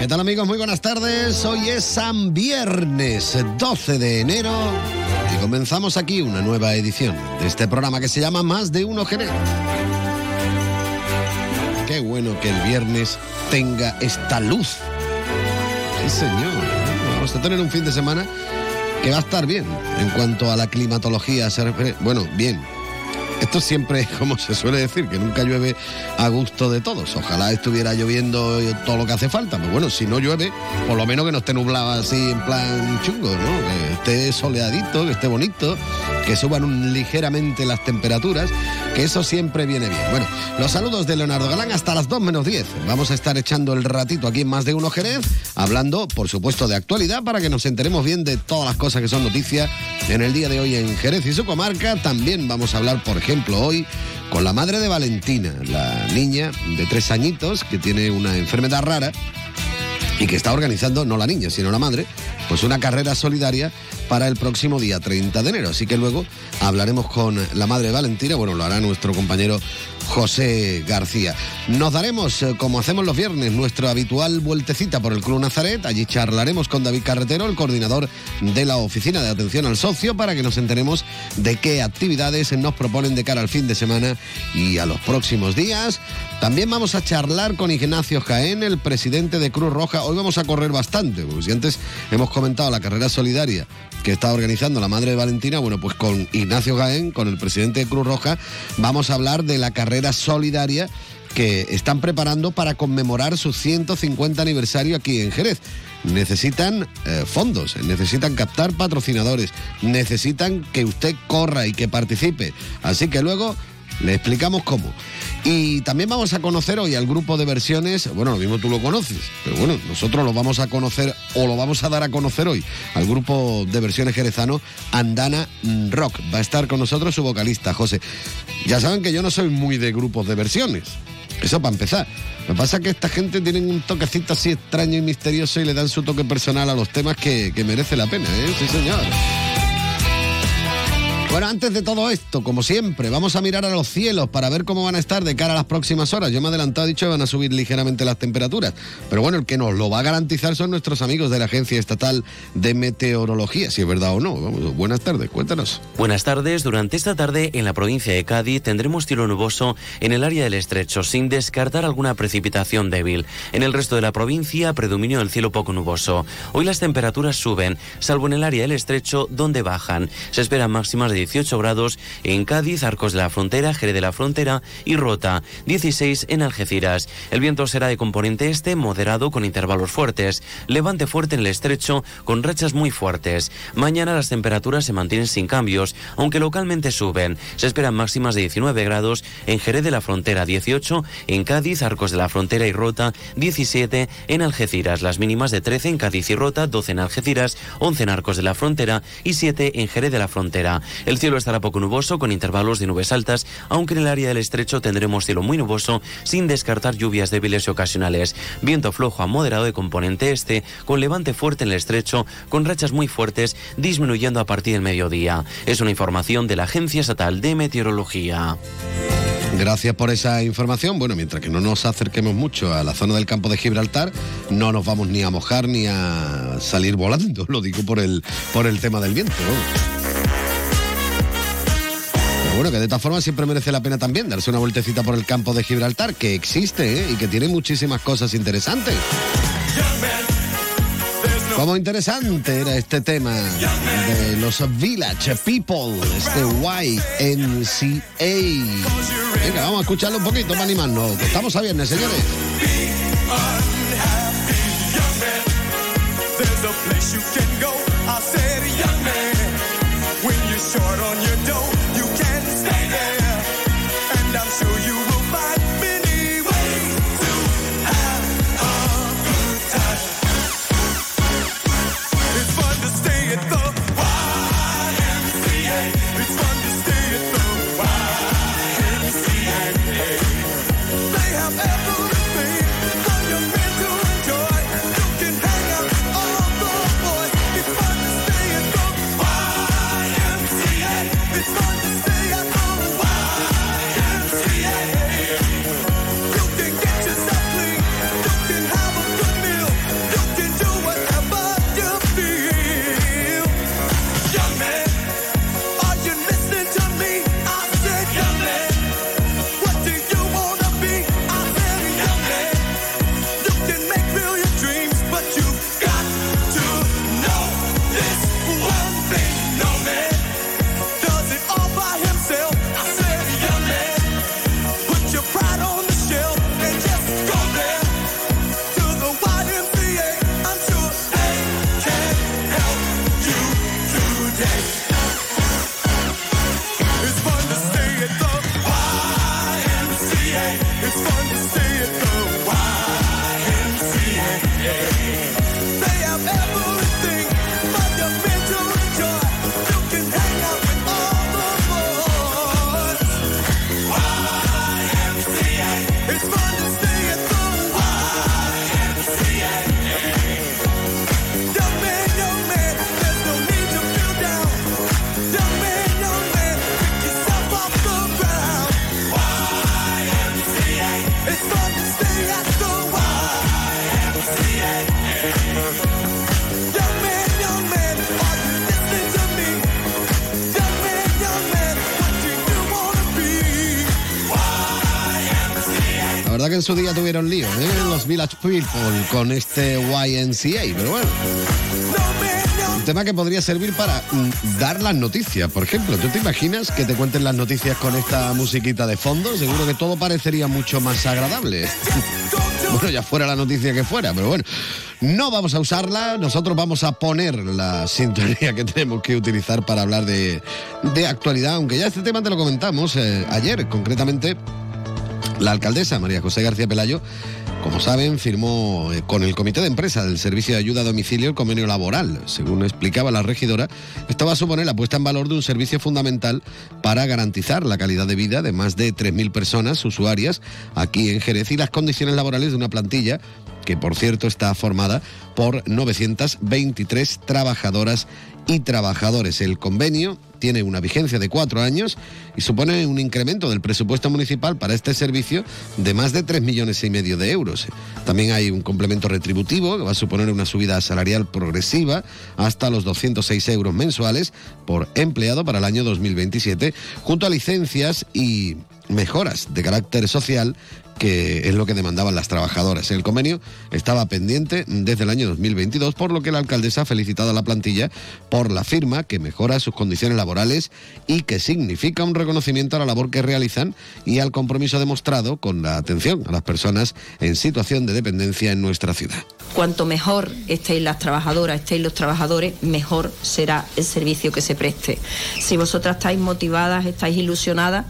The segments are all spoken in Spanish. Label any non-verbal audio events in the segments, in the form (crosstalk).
¿Qué tal amigos? Muy buenas tardes. Hoy es San Viernes 12 de enero y comenzamos aquí una nueva edición de este programa que se llama Más de uno Jerez. Qué bueno que el viernes tenga esta luz. Sí, señor. Vamos a tener un fin de semana que va a estar bien en cuanto a la climatología. Bueno, bien, esto siempre es (laughs) como se suele decir, que nunca llueve a gusto de todos. Ojalá estuviera lloviendo todo lo que hace falta. Pero bueno, si no llueve, por lo menos que no esté nublado así en plan chungo, ¿no? Que esté soleadito, que esté bonito, que suban ligeramente las temperaturas, que eso siempre viene bien. Bueno, los saludos de Leonardo Galán hasta las 2 menos 10. Vamos a estar echando el ratito aquí en Más de Uno Jerez, hablando, por supuesto, de actualidad para que nos enteremos bien de todas las cosas que son noticias en el día de hoy en Jerez y su comarca. También vamos a hablar, por ejemplo, hoy con la madre de Valentina, la niña de tres añitos que tiene una enfermedad rara y que está organizando, no la niña, sino la madre, pues una carrera solidaria para el próximo día 30 de enero. Así que luego hablaremos con la madre de Valentina, bueno, lo hará nuestro compañero José García. Nos daremos, eh, como hacemos los viernes, nuestra habitual vueltecita por el Club Nazaret. Allí charlaremos con David Carretero, el coordinador de la Oficina de Atención al Socio, para que nos enteremos de qué actividades nos proponen de cara al fin de semana y a los próximos días. También vamos a charlar con Ignacio Jaén, el presidente de Cruz Roja. Hoy vamos a correr bastante, porque si antes hemos comentado la carrera solidaria que está organizando la madre de Valentina, bueno, pues con Ignacio Jaén, con el presidente de Cruz Roja, vamos a hablar de la carrera solidaria que están preparando para conmemorar su 150 aniversario aquí en Jerez. Necesitan eh, fondos, necesitan captar patrocinadores, necesitan que usted corra y que participe. Así que luego le explicamos cómo. Y también vamos a conocer hoy al grupo de versiones, bueno, lo mismo tú lo conoces, pero bueno, nosotros lo vamos a conocer o lo vamos a dar a conocer hoy al grupo de versiones jerezano Andana Rock. Va a estar con nosotros su vocalista, José. Ya saben que yo no soy muy de grupos de versiones. Eso para empezar. Lo que pasa es que esta gente tiene un toquecito así extraño y misterioso y le dan su toque personal a los temas que, que merece la pena, ¿eh? Sí, señor. Bueno, antes de todo esto, como siempre, vamos a mirar a los cielos para ver cómo van a estar de cara a las próximas horas. Yo me he adelantado, he dicho que van a subir ligeramente las temperaturas. Pero bueno, el que nos lo va a garantizar son nuestros amigos de la Agencia Estatal de Meteorología, si es verdad o no. Buenas tardes, cuéntanos. Buenas tardes. Durante esta tarde en la provincia de Cádiz tendremos cielo nuboso en el área del estrecho, sin descartar alguna precipitación débil. En el resto de la provincia, predominio del cielo poco nuboso. Hoy las temperaturas suben, salvo en el área del estrecho, donde bajan. Se esperan máximas de 18 grados en Cádiz, Arcos de la Frontera, Jerez de la Frontera y Rota. 16 en Algeciras. El viento será de componente este, moderado con intervalos fuertes. Levante fuerte en el estrecho, con rachas muy fuertes. Mañana las temperaturas se mantienen sin cambios, aunque localmente suben. Se esperan máximas de 19 grados en Jerez de la Frontera, 18 en Cádiz, Arcos de la Frontera y Rota, 17 en Algeciras. Las mínimas de 13 en Cádiz y Rota, 12 en Algeciras, 11 en Arcos de la Frontera y 7 en Jerez de la Frontera. El cielo estará poco nuboso con intervalos de nubes altas, aunque en el área del estrecho tendremos cielo muy nuboso sin descartar lluvias débiles y ocasionales. Viento flojo a moderado de componente este, con levante fuerte en el estrecho, con rachas muy fuertes disminuyendo a partir del mediodía. Es una información de la Agencia Estatal de Meteorología. Gracias por esa información. Bueno, mientras que no nos acerquemos mucho a la zona del campo de Gibraltar, no nos vamos ni a mojar ni a salir volando. (laughs) Lo digo por el, por el tema del viento. Bueno, que de todas formas siempre merece la pena también darse una vueltecita por el campo de Gibraltar, que existe ¿eh? y que tiene muchísimas cosas interesantes. Como interesante era este tema de los Village People, este YMCA. Venga, vamos a escucharlo un poquito para animarnos. Estamos a viernes, señores. And I'm sure you su día tuvieron lío, ¿eh? Los Village People con este YNCA, pero bueno. Un tema que podría servir para mm, dar las noticias, por ejemplo. ¿Tú te imaginas que te cuenten las noticias con esta musiquita de fondo? Seguro que todo parecería mucho más agradable. (laughs) bueno, ya fuera la noticia que fuera, pero bueno. No vamos a usarla, nosotros vamos a poner la sintonía que tenemos que utilizar para hablar de, de actualidad, aunque ya este tema te lo comentamos eh, ayer, concretamente la alcaldesa María José García Pelayo, como saben, firmó eh, con el comité de empresa del Servicio de Ayuda a Domicilio el convenio laboral. Según explicaba la regidora, esto va a suponer la puesta en valor de un servicio fundamental para garantizar la calidad de vida de más de 3.000 personas usuarias aquí en Jerez y las condiciones laborales de una plantilla que por cierto está formada por 923 trabajadoras y trabajadores. El convenio tiene una vigencia de cuatro años y supone un incremento del presupuesto municipal para este servicio de más de 3 millones y medio de euros. También hay un complemento retributivo que va a suponer una subida salarial progresiva hasta los 206 euros mensuales por empleado para el año 2027, junto a licencias y mejoras de carácter social que es lo que demandaban las trabajadoras. El convenio estaba pendiente desde el año 2022, por lo que la alcaldesa ha felicitado a la plantilla por la firma que mejora sus condiciones laborales y que significa un reconocimiento a la labor que realizan y al compromiso demostrado con la atención a las personas en situación de dependencia en nuestra ciudad. Cuanto mejor estéis las trabajadoras, estéis los trabajadores, mejor será el servicio que se preste. Si vosotras estáis motivadas, estáis ilusionadas,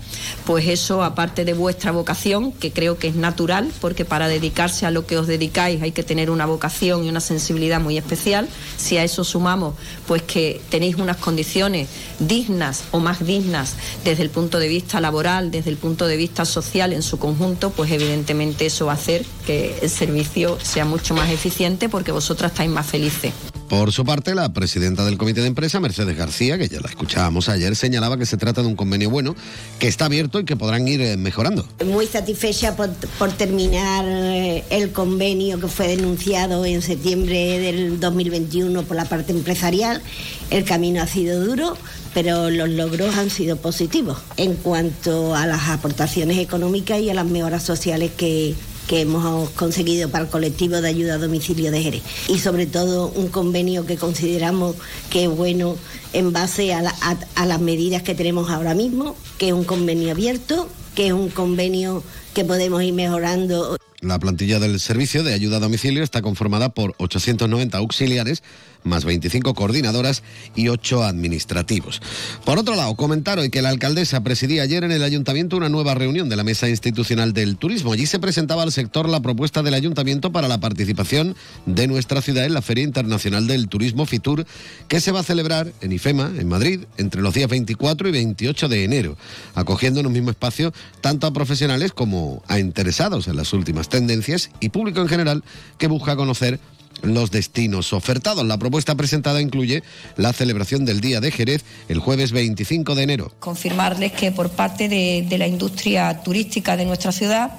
pues eso, aparte de vuestra vocación, que creo que es natural, porque para dedicarse a lo que os dedicáis hay que tener una vocación y una sensibilidad muy especial. Si a eso sumamos, pues que tenéis unas condiciones dignas o más dignas desde el punto de vista laboral, desde el punto de vista social en su conjunto, pues evidentemente eso va a hacer que el servicio sea mucho más eficiente porque vosotras estáis más felices. Por su parte, la presidenta del comité de empresa, Mercedes García, que ya la escuchábamos ayer, señalaba que se trata de un convenio bueno, que está abierto y que podrán ir eh, mejorando. Muy satisfecha por, por terminar eh, el convenio que fue denunciado en septiembre del 2021 por la parte empresarial. El camino ha sido duro, pero los logros han sido positivos en cuanto a las aportaciones económicas y a las mejoras sociales que, que hemos conseguido para el colectivo de ayuda a domicilio de Jerez. Y sobre todo un convenio que consideramos que es bueno en base a, la- a- las medidas que tenemos ahora mismo, que es un convenio abierto, que es un convenio que podemos ir mejorando La plantilla del servicio de ayuda a domicilio está conformada por 890 auxiliares, más 25 coordinadoras y 8 administrativos. Por otro lado, comentar hoy que la alcaldesa presidía ayer en el ayuntamiento una nueva reunión de la Mesa Institucional del Turismo. Allí se presentaba al sector la propuesta del ayuntamiento para la participación de nuestra ciudad en la Feria Internacional del Turismo FITUR, que se va a celebrar en IFEMA, en Madrid, entre los días 24 y 28 de enero, acogiendo en un mismo espacio tanto a profesionales como a interesados en las últimas tendencias y público en general que busca conocer los destinos ofertados. La propuesta presentada incluye la celebración del Día de Jerez el jueves 25 de enero. confirmarles que por parte de, de la industria turística de nuestra ciudad,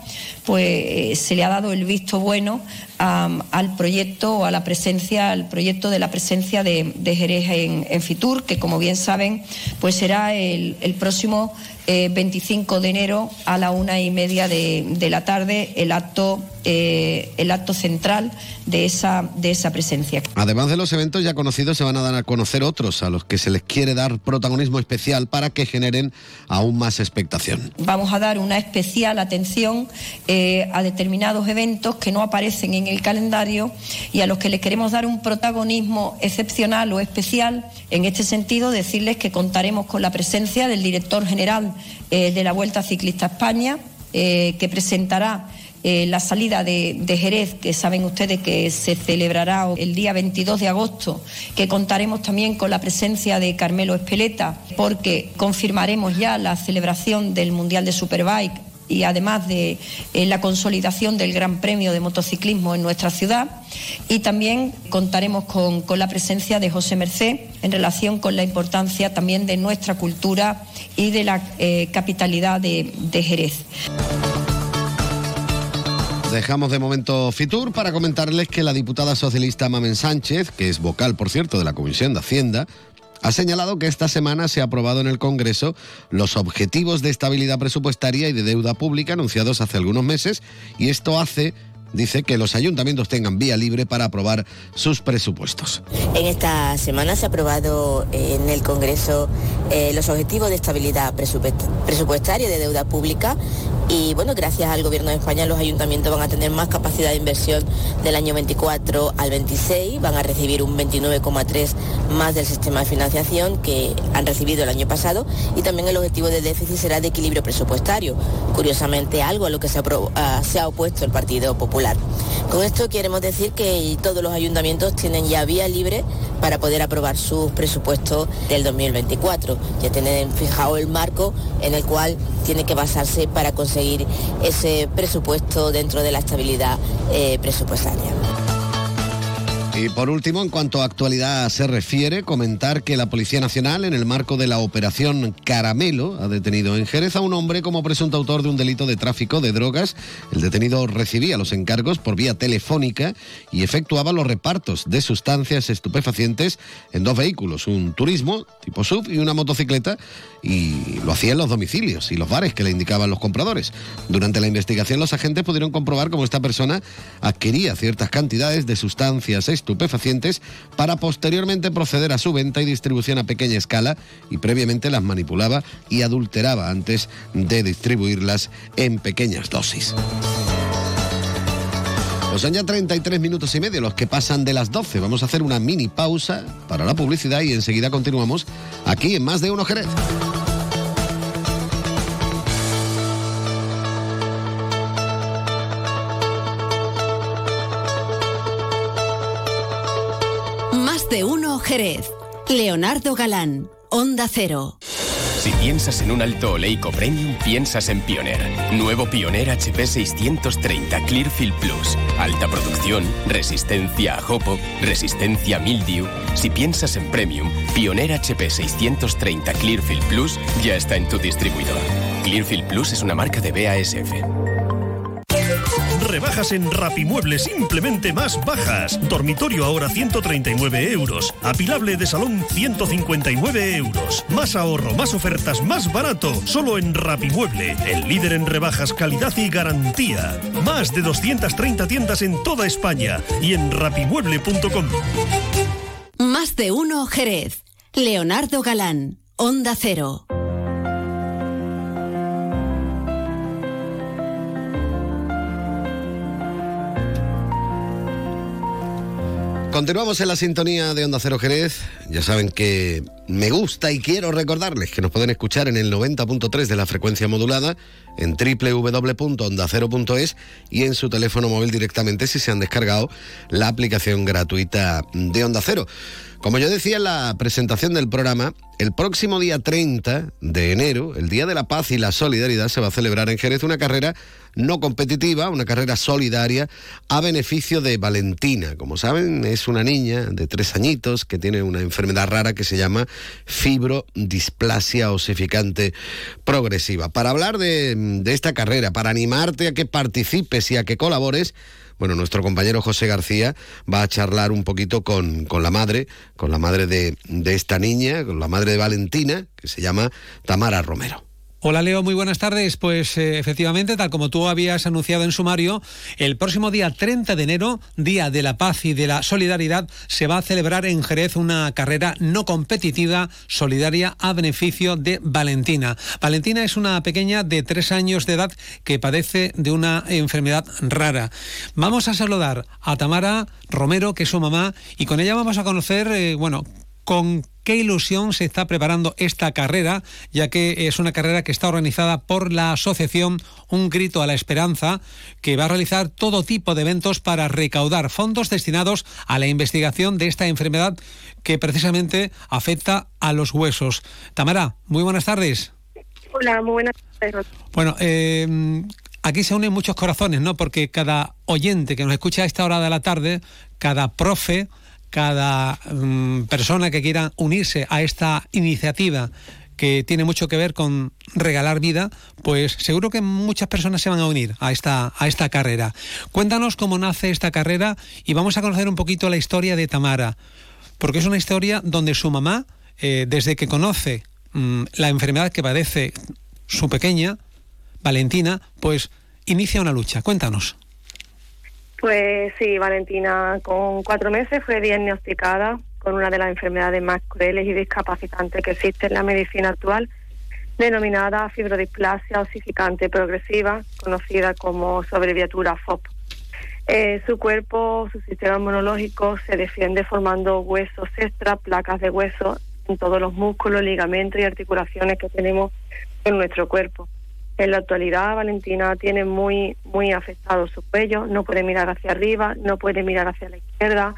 pues eh, se le ha dado el visto bueno al proyecto o a la presencia, al proyecto de la presencia de, de Jerez en, Fitur, que como bien saben, pues será el próximo eh, 25 de enero a la una y media de, de la tarde el acto, eh, el acto central de esa, de esa presencia. Además de los eventos ya conocidos, se van a dar a conocer otros a los que se les quiere dar protagonismo especial para que generen aún más expectación. Vamos a dar una especial atención eh, a determinados eventos que no aparecen en el calendario y a los que les queremos dar un protagonismo excepcional o especial. En este sentido, decirles que contaremos con la presencia del director general eh, de la Vuelta Ciclista a España, eh, que presentará eh, la salida de, Jerez, que saben ustedes que se celebrará el día 22 de agosto, que contaremos también con la presencia de Carmelo Espeleta, porque confirmaremos ya la celebración del Mundial de Superbike y además de la consolidación del Gran Premio de Motociclismo en nuestra ciudad. Y también contaremos con, con la presencia de José Merced en relación con la importancia también de nuestra cultura y de la eh, capitalidad de- de Jerez. Dejamos de momento Fitur para comentarles que la diputada socialista Mamen Sánchez, que es vocal, por cierto, de la Comisión de Hacienda, ha señalado que esta semana se ha aprobado en el Congreso los objetivos de estabilidad presupuestaria y de deuda pública anunciados hace algunos meses y esto hace dice que los ayuntamientos tengan vía libre para aprobar sus presupuestos. En esta semana se ha aprobado en el Congreso eh, los objetivos de estabilidad presupuest- presupuestaria de deuda pública y bueno, gracias al Gobierno de España los ayuntamientos van a tener más capacidad de inversión del año 24 al 26, van a recibir un 29,3 más del sistema de financiación que han recibido el año pasado y también el objetivo de déficit será de equilibrio presupuestario, curiosamente algo a lo que se ha opuesto el Partido Popular. Con esto queremos decir que todos los ayuntamientos tienen ya vía libre para poder aprobar sus presupuestos del 2024. Ya tienen fijado el marco en el cual tiene que basarse para conseguir ese presupuesto dentro de la estabilidad eh, presupuestaria. Y por último, en cuanto a actualidad se refiere, comentar que la Policía Nacional, en el marco de la operación Caramelo, ha detenido en Jerez a un hombre como presunto autor de un delito de tráfico de drogas. El detenido recibía los encargos por vía telefónica y efectuaba los repartos de sustancias estupefacientes en dos vehículos, un turismo tipo sub y una motocicleta, y lo hacía en los domicilios y los bares que le indicaban los compradores. Durante la investigación, los agentes pudieron comprobar cómo esta persona adquiría ciertas cantidades de sustancias estupefacientes para posteriormente proceder a su venta y distribución a pequeña escala y previamente las manipulaba y adulteraba antes de distribuirlas en pequeñas dosis. Pues son ya 33 minutos y medio los que pasan de las 12. Vamos a hacer una mini pausa para la publicidad y enseguida continuamos aquí en Más de Uno Jerez. Jerez. Leonardo Galán, Onda Cero. Si piensas en un alto oleico premium, piensas en Pioneer. Nuevo Pioneer HP 630 Clearfield Plus. Alta producción, resistencia a hopo, resistencia a mildew. Si piensas en premium, Pioneer HP 630 Clearfield Plus ya está en tu distribuidor. Clearfield Plus es una marca de BASF. Rebajas en Rapimueble simplemente más bajas. Dormitorio ahora 139 euros. Apilable de salón 159 euros. Más ahorro, más ofertas, más barato. Solo en Rapimueble, el líder en rebajas, calidad y garantía. Más de 230 tiendas en toda España y en rapimueble.com. Más de uno Jerez. Leonardo Galán, Onda Cero. Continuamos en la sintonía de Onda Cero Jerez. Ya saben que me gusta y quiero recordarles que nos pueden escuchar en el 90.3 de la frecuencia modulada, en www.ondacero.es y en su teléfono móvil directamente si se han descargado la aplicación gratuita de Onda Cero. Como yo decía en la presentación del programa, el próximo día 30 de enero, el Día de la Paz y la Solidaridad, se va a celebrar en Jerez una carrera no competitiva, una carrera solidaria a beneficio de Valentina. Como saben, es una niña de tres añitos que tiene una enfermedad rara que se llama fibrodisplasia osificante progresiva. Para hablar de, esta carrera, para animarte a que participes y a que colabores, bueno, nuestro compañero José García va a charlar un poquito con, con la madre, con la madre de, de esta niña, con la madre de Valentina, que se llama Tamara Romero. Hola Leo, muy buenas tardes. Pues eh, efectivamente, tal como tú habías anunciado en sumario, el próximo día 30 de enero, Día de la Paz y de la Solidaridad, se va a celebrar en Jerez una carrera no competitiva, solidaria, a beneficio de Valentina. Valentina es una pequeña de tres años de edad que padece de una enfermedad rara. Vamos a saludar a Tamara Romero, que es su mamá, y con ella vamos a conocer, eh, bueno, con qué ilusión se está preparando esta carrera, ya que es una carrera que está organizada por la asociación Un Grito a la Esperanza, que va a realizar todo tipo de eventos para recaudar fondos destinados a la investigación de esta enfermedad que precisamente afecta a los huesos. Tamara, muy buenas tardes. Hola, muy buenas tardes. Bueno, eh, aquí se unen muchos corazones, ¿no? Porque cada oyente que nos escucha a esta hora de la tarde, cada profe, cada mm, persona que quiera unirse a esta iniciativa que tiene mucho que ver con regalar vida, pues seguro que muchas personas se van a unir a esta, a esta carrera. Cuéntanos cómo nace esta carrera y vamos a conocer un poquito la historia de Tamara, porque es una historia donde su mamá eh, desde que conoce mm, la enfermedad que padece su pequeña, Valentina, pues inicia una lucha. Cuéntanos. Pues sí, Valentina con cuatro meses fue diagnosticada con una de las enfermedades más crueles y discapacitantes que existe en la medicina actual, denominada fibrodisplasia osificante progresiva, conocida como sobreviatura FOP. Eh, su cuerpo, su sistema inmunológico se defiende formando huesos extra, placas de hueso en todos los músculos, ligamentos y articulaciones que tenemos en nuestro cuerpo. En la actualidad, Valentina tiene muy, muy afectado su cuello, no puede mirar hacia arriba, no puede mirar hacia la izquierda.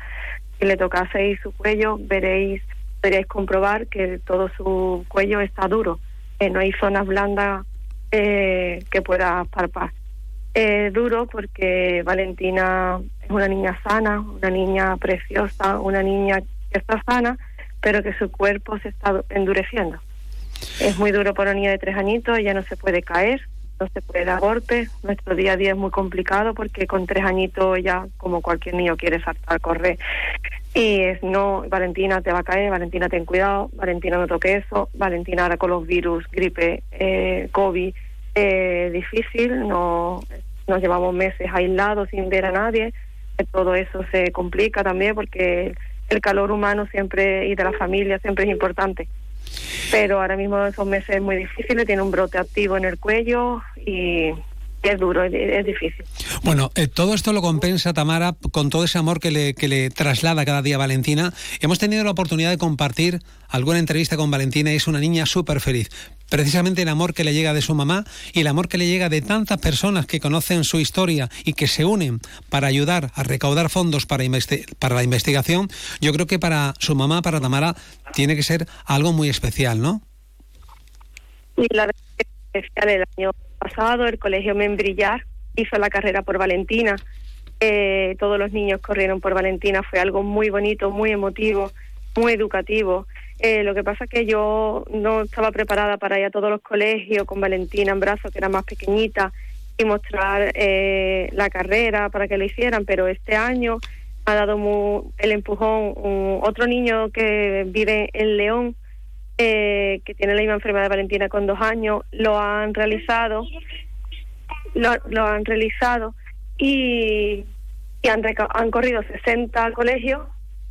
Si le tocaseis su cuello, veréis, podréis comprobar que todo su cuello está duro, que no hay zonas blandas eh, que pueda palpar. Es duro porque Valentina es una niña sana, una niña preciosa, una niña que está sana, pero que su cuerpo se está endureciendo. Es muy duro para una niña de tres añitos, ella no se puede caer, no se puede dar golpes. Nuestro día a día es muy complicado porque con tres añitos ella, como cualquier niño, quiere saltar, correr. Y es no, Valentina te va a caer, Valentina ten cuidado, Valentina no toque eso, Valentina ahora con los virus, gripe, eh, COVID, eh, difícil, no, nos llevamos meses aislados sin ver a nadie, todo eso se complica también porque el calor humano siempre y de la familia siempre es importante pero ahora mismo esos meses es muy difíciles, tiene un brote activo en el cuello y es duro, es, es difícil. Bueno, eh, todo esto lo compensa Tamara con todo ese amor que le, que le traslada cada día Valentina. Hemos tenido la oportunidad de compartir alguna entrevista con Valentina y es una niña súper feliz. Precisamente el amor que le llega de su mamá y el amor que le llega de tantas personas que conocen su historia y que se unen para ayudar a recaudar fondos para, investi- para la investigación, yo creo que para su mamá, para Tamara, tiene que ser algo muy especial, ¿no? Y la verdad es que especial el año pasado el colegio Membrillar hizo la carrera por Valentina. Eh, todos los niños corrieron por Valentina, fue algo muy bonito, muy emotivo, muy educativo. Eh, lo que pasa es que yo no estaba preparada para ir a todos los colegios con Valentina en brazos, que era más pequeñita, y mostrar eh, la carrera para que lo hicieran, pero este año ha dado el empujón un- otro niño que vive en León, eh, que tiene la misma enfermedad de Valentina con dos años, lo han realizado, lo, lo han realizado y, y han, han corrido 60 colegios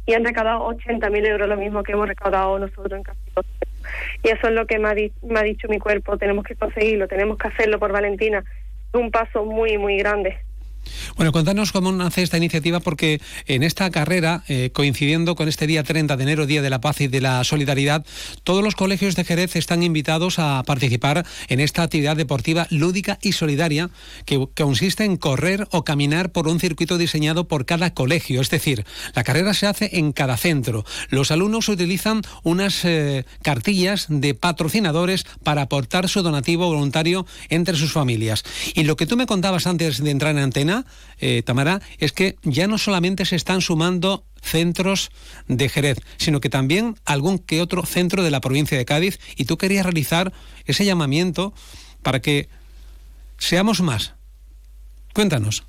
y han recaudado 80 mil euros, lo mismo que hemos recaudado nosotros en años. Y eso es lo que me ha, di- me ha dicho mi cuerpo, tenemos que conseguirlo, tenemos que hacerlo por Valentina. Es un paso muy, muy grande. Bueno, cuéntanos cómo nace esta iniciativa, porque en esta carrera, eh, coincidiendo con este día 30 de enero, Día de la Paz y de la Solidaridad, todos los colegios de Jerez están invitados a participar en esta actividad deportiva lúdica y solidaria que, que consiste en correr o caminar por un circuito diseñado por cada colegio. Es decir, la carrera se hace en cada centro. Los alumnos utilizan unas eh, cartillas de patrocinadores para aportar su donativo voluntario entre sus familias. Y lo que tú me contabas antes de entrar en antena, eh, Tamara, es que ya no solamente se están sumando centros de Jerez, sino que también algún que otro centro de la provincia de Cádiz y tú querías realizar ese llamamiento para que seamos más. Cuéntanos.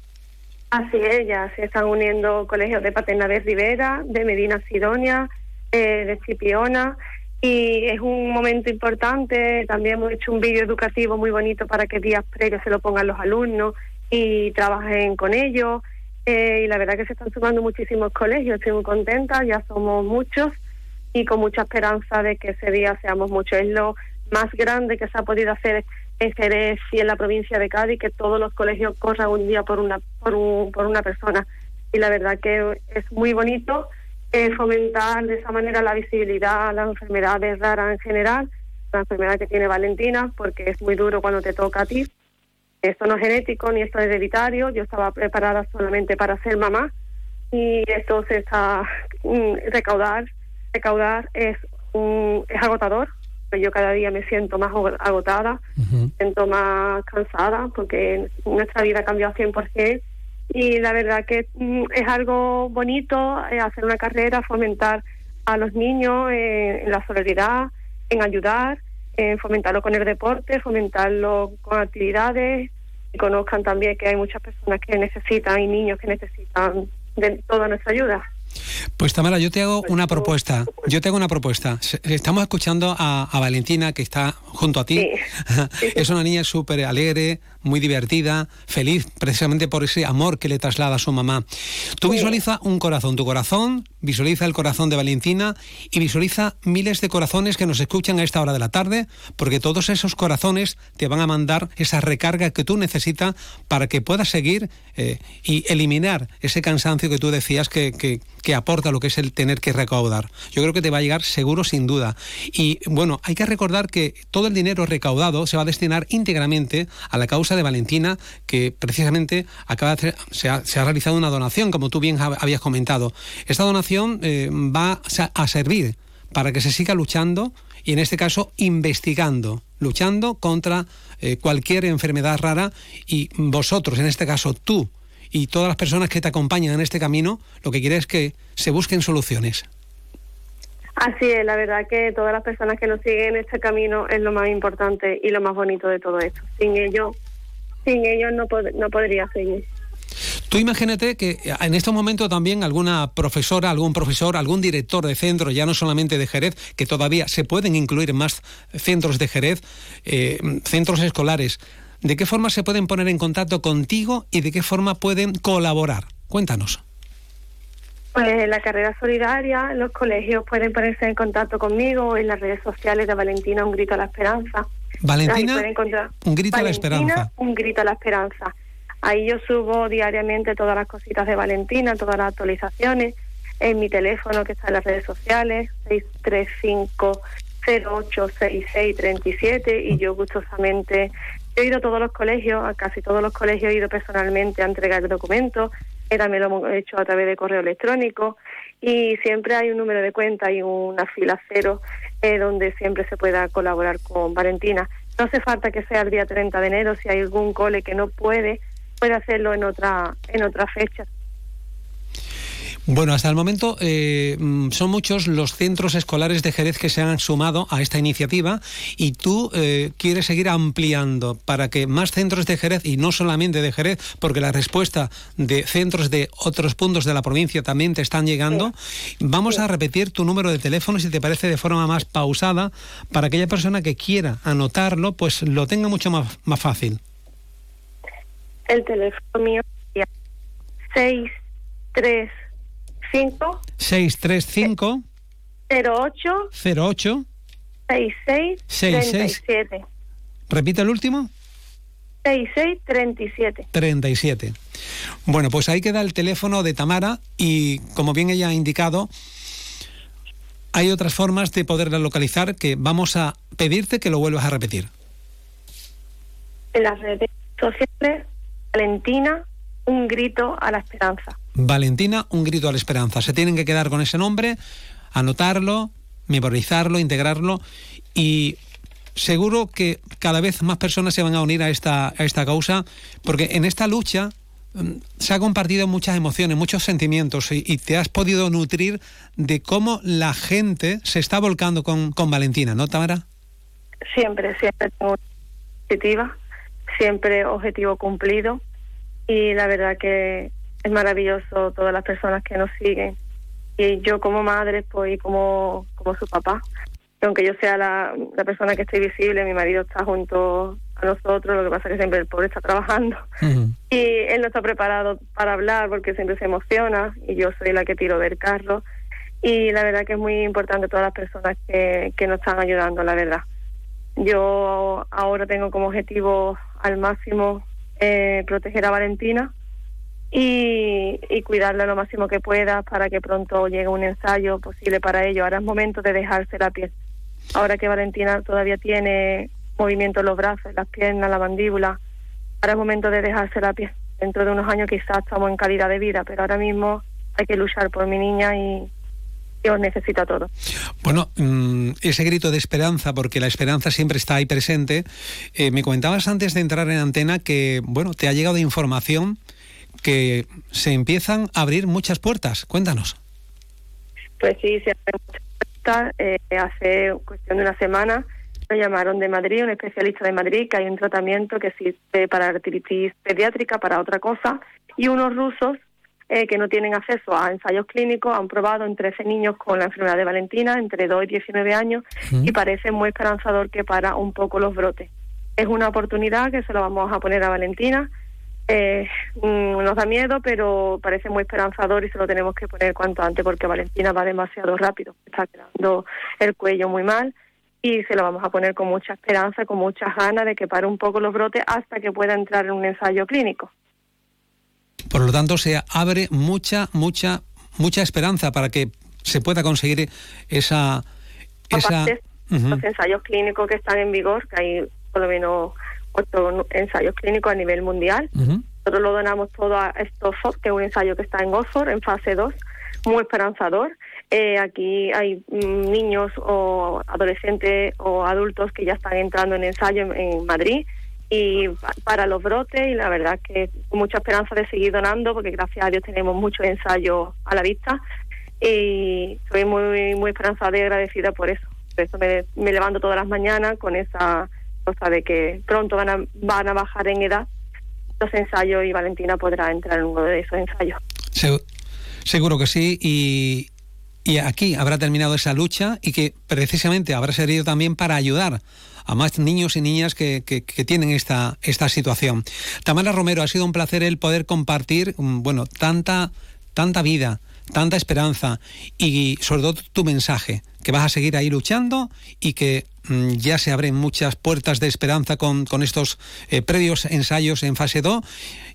Así es, ya se están uniendo colegios de Patena de Rivera, de Medina Sidonia, eh, de Chipiona y es un momento importante. También hemos hecho un vídeo educativo muy bonito para que días previos se lo pongan los alumnos y trabajen con ellos. Eh, y la verdad que se están sumando muchísimos colegios, estoy muy contenta, ya somos muchos y con mucha esperanza de que ese día seamos muchos. Es lo más grande que se ha podido hacer en Jerez y en la provincia de Cádiz, que todos los colegios corran un día por una, por, un- por una persona. Y la verdad que es muy bonito eh, fomentar de esa manera la visibilidad a las enfermedades raras en general, la enfermedad que tiene Valentina, porque es muy duro cuando te toca a ti. Esto no es genético ni esto es hereditario. Yo estaba preparada solamente para ser mamá y esto se está mm, recaudar. Recaudar es un, es agotador. Yo cada día me siento más ago- agotada, siento más cansada porque nuestra vida ha cambiado 100% y la verdad que mm, es algo bonito eh, hacer una carrera, fomentar a los niños eh, en la solidaridad, en ayudar, en fomentarlo con el deporte, fomentarlo con actividades y conozcan también que hay muchas personas que necesitan y niños que necesitan de toda nuestra ayuda. Pues Tamara, yo te hago una propuesta. Yo te hago una propuesta. Estamos escuchando a, a Valentina, que está junto a ti. (laughs) es una niña súper alegre, muy divertida, feliz, precisamente por ese amor que le traslada a su mamá. Tú visualiza un corazón, tu corazón, visualiza el corazón de Valentina y visualiza miles de corazones que nos escuchan a esta hora de la tarde, porque todos esos corazones te van a mandar esa recarga que tú necesitas para que puedas seguir eh, y eliminar ese cansancio que tú decías que, que- que aporta lo que es el tener que recaudar. Yo creo que te va a llegar seguro, sin duda. Y bueno, hay que recordar que todo el dinero recaudado se va a destinar íntegramente a la causa de Valentina, que precisamente acaba de se, ha, realizado una donación, como tú bien hab- habías comentado. Esta donación eh, va a- a servir para que se siga luchando y en este caso investigando, luchando contra eh, cualquier enfermedad rara y vosotros, en este caso tú y todas las personas que te acompañan en este camino, lo que quiere es que se busquen soluciones. Así es, la verdad que todas las personas que nos siguen en este camino es lo más importante y lo más bonito de todo esto. Sin ellos, sin ellos no, pod- no podría seguir. Tú imagínate que en estos momentos también alguna profesora, algún profesor, algún director de centro, ya no solamente de Jerez, que todavía se pueden incluir más centros de Jerez, eh, centros escolares, ¿de qué forma se pueden poner en contacto contigo y de qué forma pueden colaborar? Cuéntanos. Pues en la carrera solidaria, los colegios pueden ponerse en contacto conmigo en las redes sociales de Valentina Un Grito a la Esperanza. Valentina, encontrar- Un Grito a la Esperanza. Un Grito a la Esperanza. Ahí yo subo diariamente todas las cositas de Valentina, todas las actualizaciones, en mi teléfono que está en las redes sociales, 635 086637 y yo gustosamente he ido a todos los colegios, a casi todos los colegios he ido personalmente a entregar documentos, también lo hemos hecho a través de correo electrónico y siempre hay un número de cuenta y una fila cero eh, donde siempre se pueda colaborar con Valentina. No hace falta que sea el día 30 de enero, si hay algún cole que no puede, puede hacerlo en otra, en otra fecha. Bueno, hasta el momento eh, mm, son muchos los centros escolares de Jerez que se han sumado a esta iniciativa y tú eh, quieres seguir ampliando para que más centros de Jerez y no solamente de Jerez, porque la respuesta de centros de otros puntos de la provincia también te están llegando. Vamos a repetir tu número de teléfono si te parece de forma más pausada para aquella persona que quiera anotarlo, pues lo tenga mucho más, más fácil. El teléfono mío sería 635 635 08 08 66 66. 37. Repite el último. 66 37. 37. Bueno, pues ahí queda el teléfono de Tamara y como bien ella ha indicado, hay otras formas de poderla localizar que vamos a pedirte que lo vuelvas a repetir. En las redes sociales, Valentina, un grito a la esperanza. Valentina, un grito a la esperanza. Se tienen que quedar con ese nombre, anotarlo, memorizarlo, integrarlo y seguro que cada vez más personas se van a unir a esta, a esta causa porque en esta lucha mm, se ha compartido muchas emociones, muchos sentimientos y, te has podido nutrir de cómo la gente se está volcando con, con Valentina, ¿no, Tamara? Siempre, siempre tengo siempre objetivo cumplido y la verdad que es maravilloso todas las personas que nos siguen. Y yo como madre pues y como, como su papá. Que aunque yo sea la, la persona que estoy visible mi marido está junto a nosotros lo que pasa es que siempre el pobre está trabajando. Y él no está preparado para hablar porque siempre se emociona y yo soy la que tiro del carro. Y la verdad que es muy importante todas las personas que, que nos están ayudando la verdad. Yo ahora tengo como objetivo al máximo eh, proteger a Valentina y, cuidarla lo máximo que pueda para que pronto llegue un ensayo posible para ello. Ahora es momento de dejarse la piel. Ahora que Valentina todavía tiene movimiento en los brazos, las piernas, la mandíbula, ahora es momento de dejarse la piel. Dentro de unos años quizás estamos en calidad de vida, pero ahora mismo hay que luchar por mi niña y, y os necesito a todos. Bueno, mm, ese grito de esperanza, porque la esperanza siempre está ahí presente. Eh, me comentabas antes de entrar en antena que, bueno, te ha llegado información que se empiezan a abrir muchas puertas. Cuéntanos. Pues sí, se abre muchas puertas. Eh, hace cuestión de una semana me llamaron de Madrid, un especialista de Madrid, que hay un tratamiento que existe para artritis pediátrica, para otra cosa, y unos rusos eh, que no tienen acceso a ensayos clínicos han probado en 13 niños con la enfermedad de Valentina entre 2 y 19 años y parece muy esperanzador que para un poco los brotes. Es una oportunidad que se lo vamos a poner a Valentina. Eh, mm, nos da miedo, pero parece muy esperanzador y se lo tenemos que poner cuanto antes porque Valentina va demasiado rápido, está quedando el cuello muy mal y se lo vamos a poner con mucha esperanza, con muchas ganas de que pare un poco los brotes hasta que pueda entrar en un ensayo clínico. Por lo tanto, se abre mucha, mucha, mucha esperanza para que se pueda conseguir esa... esa... Aparte, los ensayos clínicos que están en vigor, que hay por lo menos ocho ensayos clínicos a nivel mundial. Nosotros lo donamos todo a Stofford, que es un ensayo que está en Oxford, en fase 2, muy esperanzador. Eh, aquí hay mm, niños o adolescentes o adultos que ya están entrando en ensayo en, en Madrid y pa- para los brotes y la verdad que con mucha esperanza de seguir donando porque gracias a Dios tenemos muchos ensayos a la vista y soy muy muy esperanzada y agradecida por eso. Por eso me, me levanto todas las mañanas con esa cosa de que pronto van a, van a bajar en edad los ensayos y Valentina podrá entrar en uno de esos ensayos. Se- seguro que sí. Y, y aquí habrá terminado esa lucha y que precisamente habrá servido también para ayudar a más niños y niñas que, que- tienen esta, esta situación. Tamara Romero, ha sido un placer el poder compartir, mm, bueno, tanta, tanta vida, tanta esperanza y sobre todo tu mensaje, que vas a seguir ahí luchando y que ya se abren muchas puertas de esperanza con, con estos eh, previos ensayos en fase 2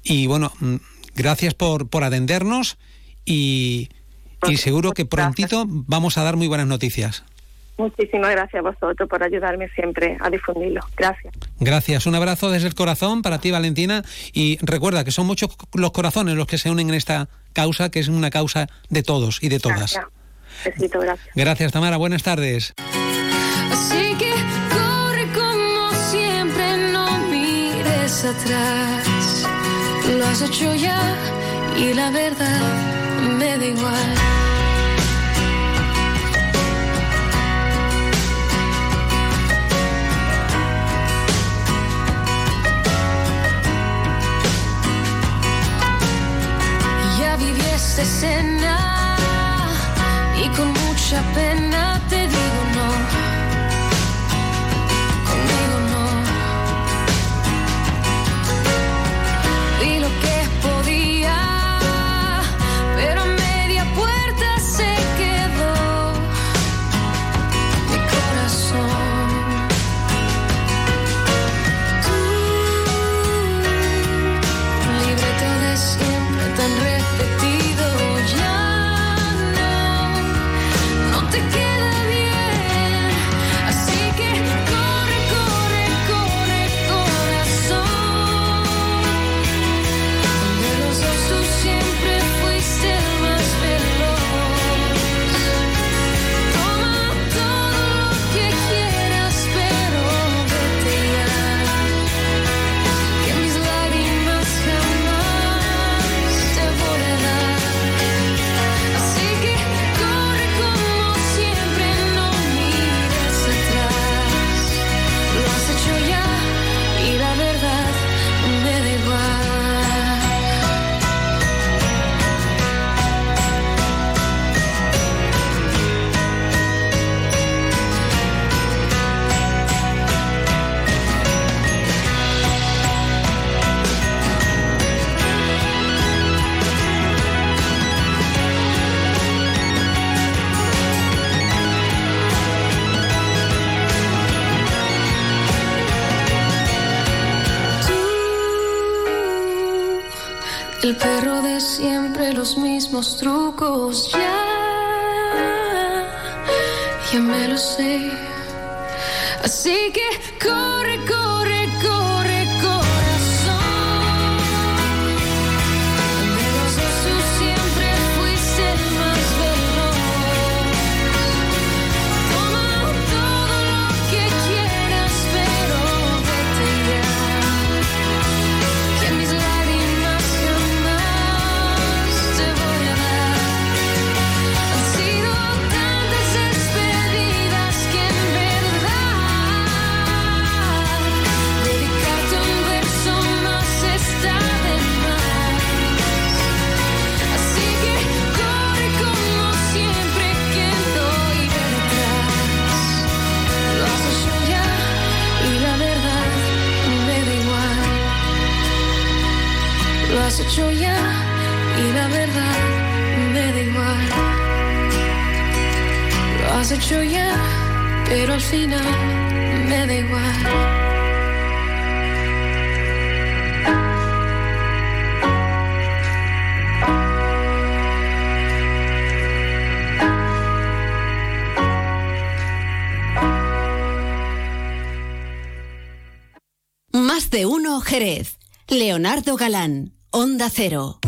y bueno, mm, gracias por, por atendernos y, y seguro que prontito vamos a dar muy buenas noticias. Muchísimas gracias a vosotros por ayudarme siempre a difundirlo. Gracias. Gracias, un abrazo desde el corazón para ti Valentina y recuerda que son muchos los corazones los que se unen en esta causa, que es una causa de todos y de todas. Gracias. Besito, gracias. Gracias Tamara, buenas tardes. Así que corre como siempre, no mires atrás. Lo has hecho ya y la verdad me da igual. Ya viví esta escena y con mucha pena te digo El perro de siempre, los mismos trucos, ya, ya me lo sé. Así que corre, corre, hecho ya y la verdad me da igual. Lo has hecho ya, pero al final me da igual. Más de uno Jerez. Leonardo Galán. Onda Cero.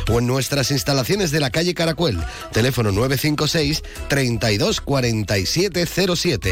o en nuestras instalaciones de la calle Caracuel. Teléfono 956 32 47 07.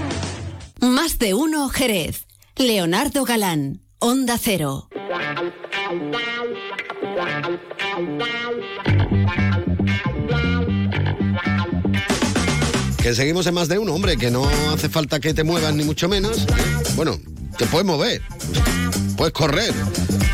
Más de uno Jerez. Leonardo Galán, Onda Cero. Que seguimos en más de uno, hombre, que no hace falta que te muevas ni mucho menos. Bueno, te puedes mover, puedes correr,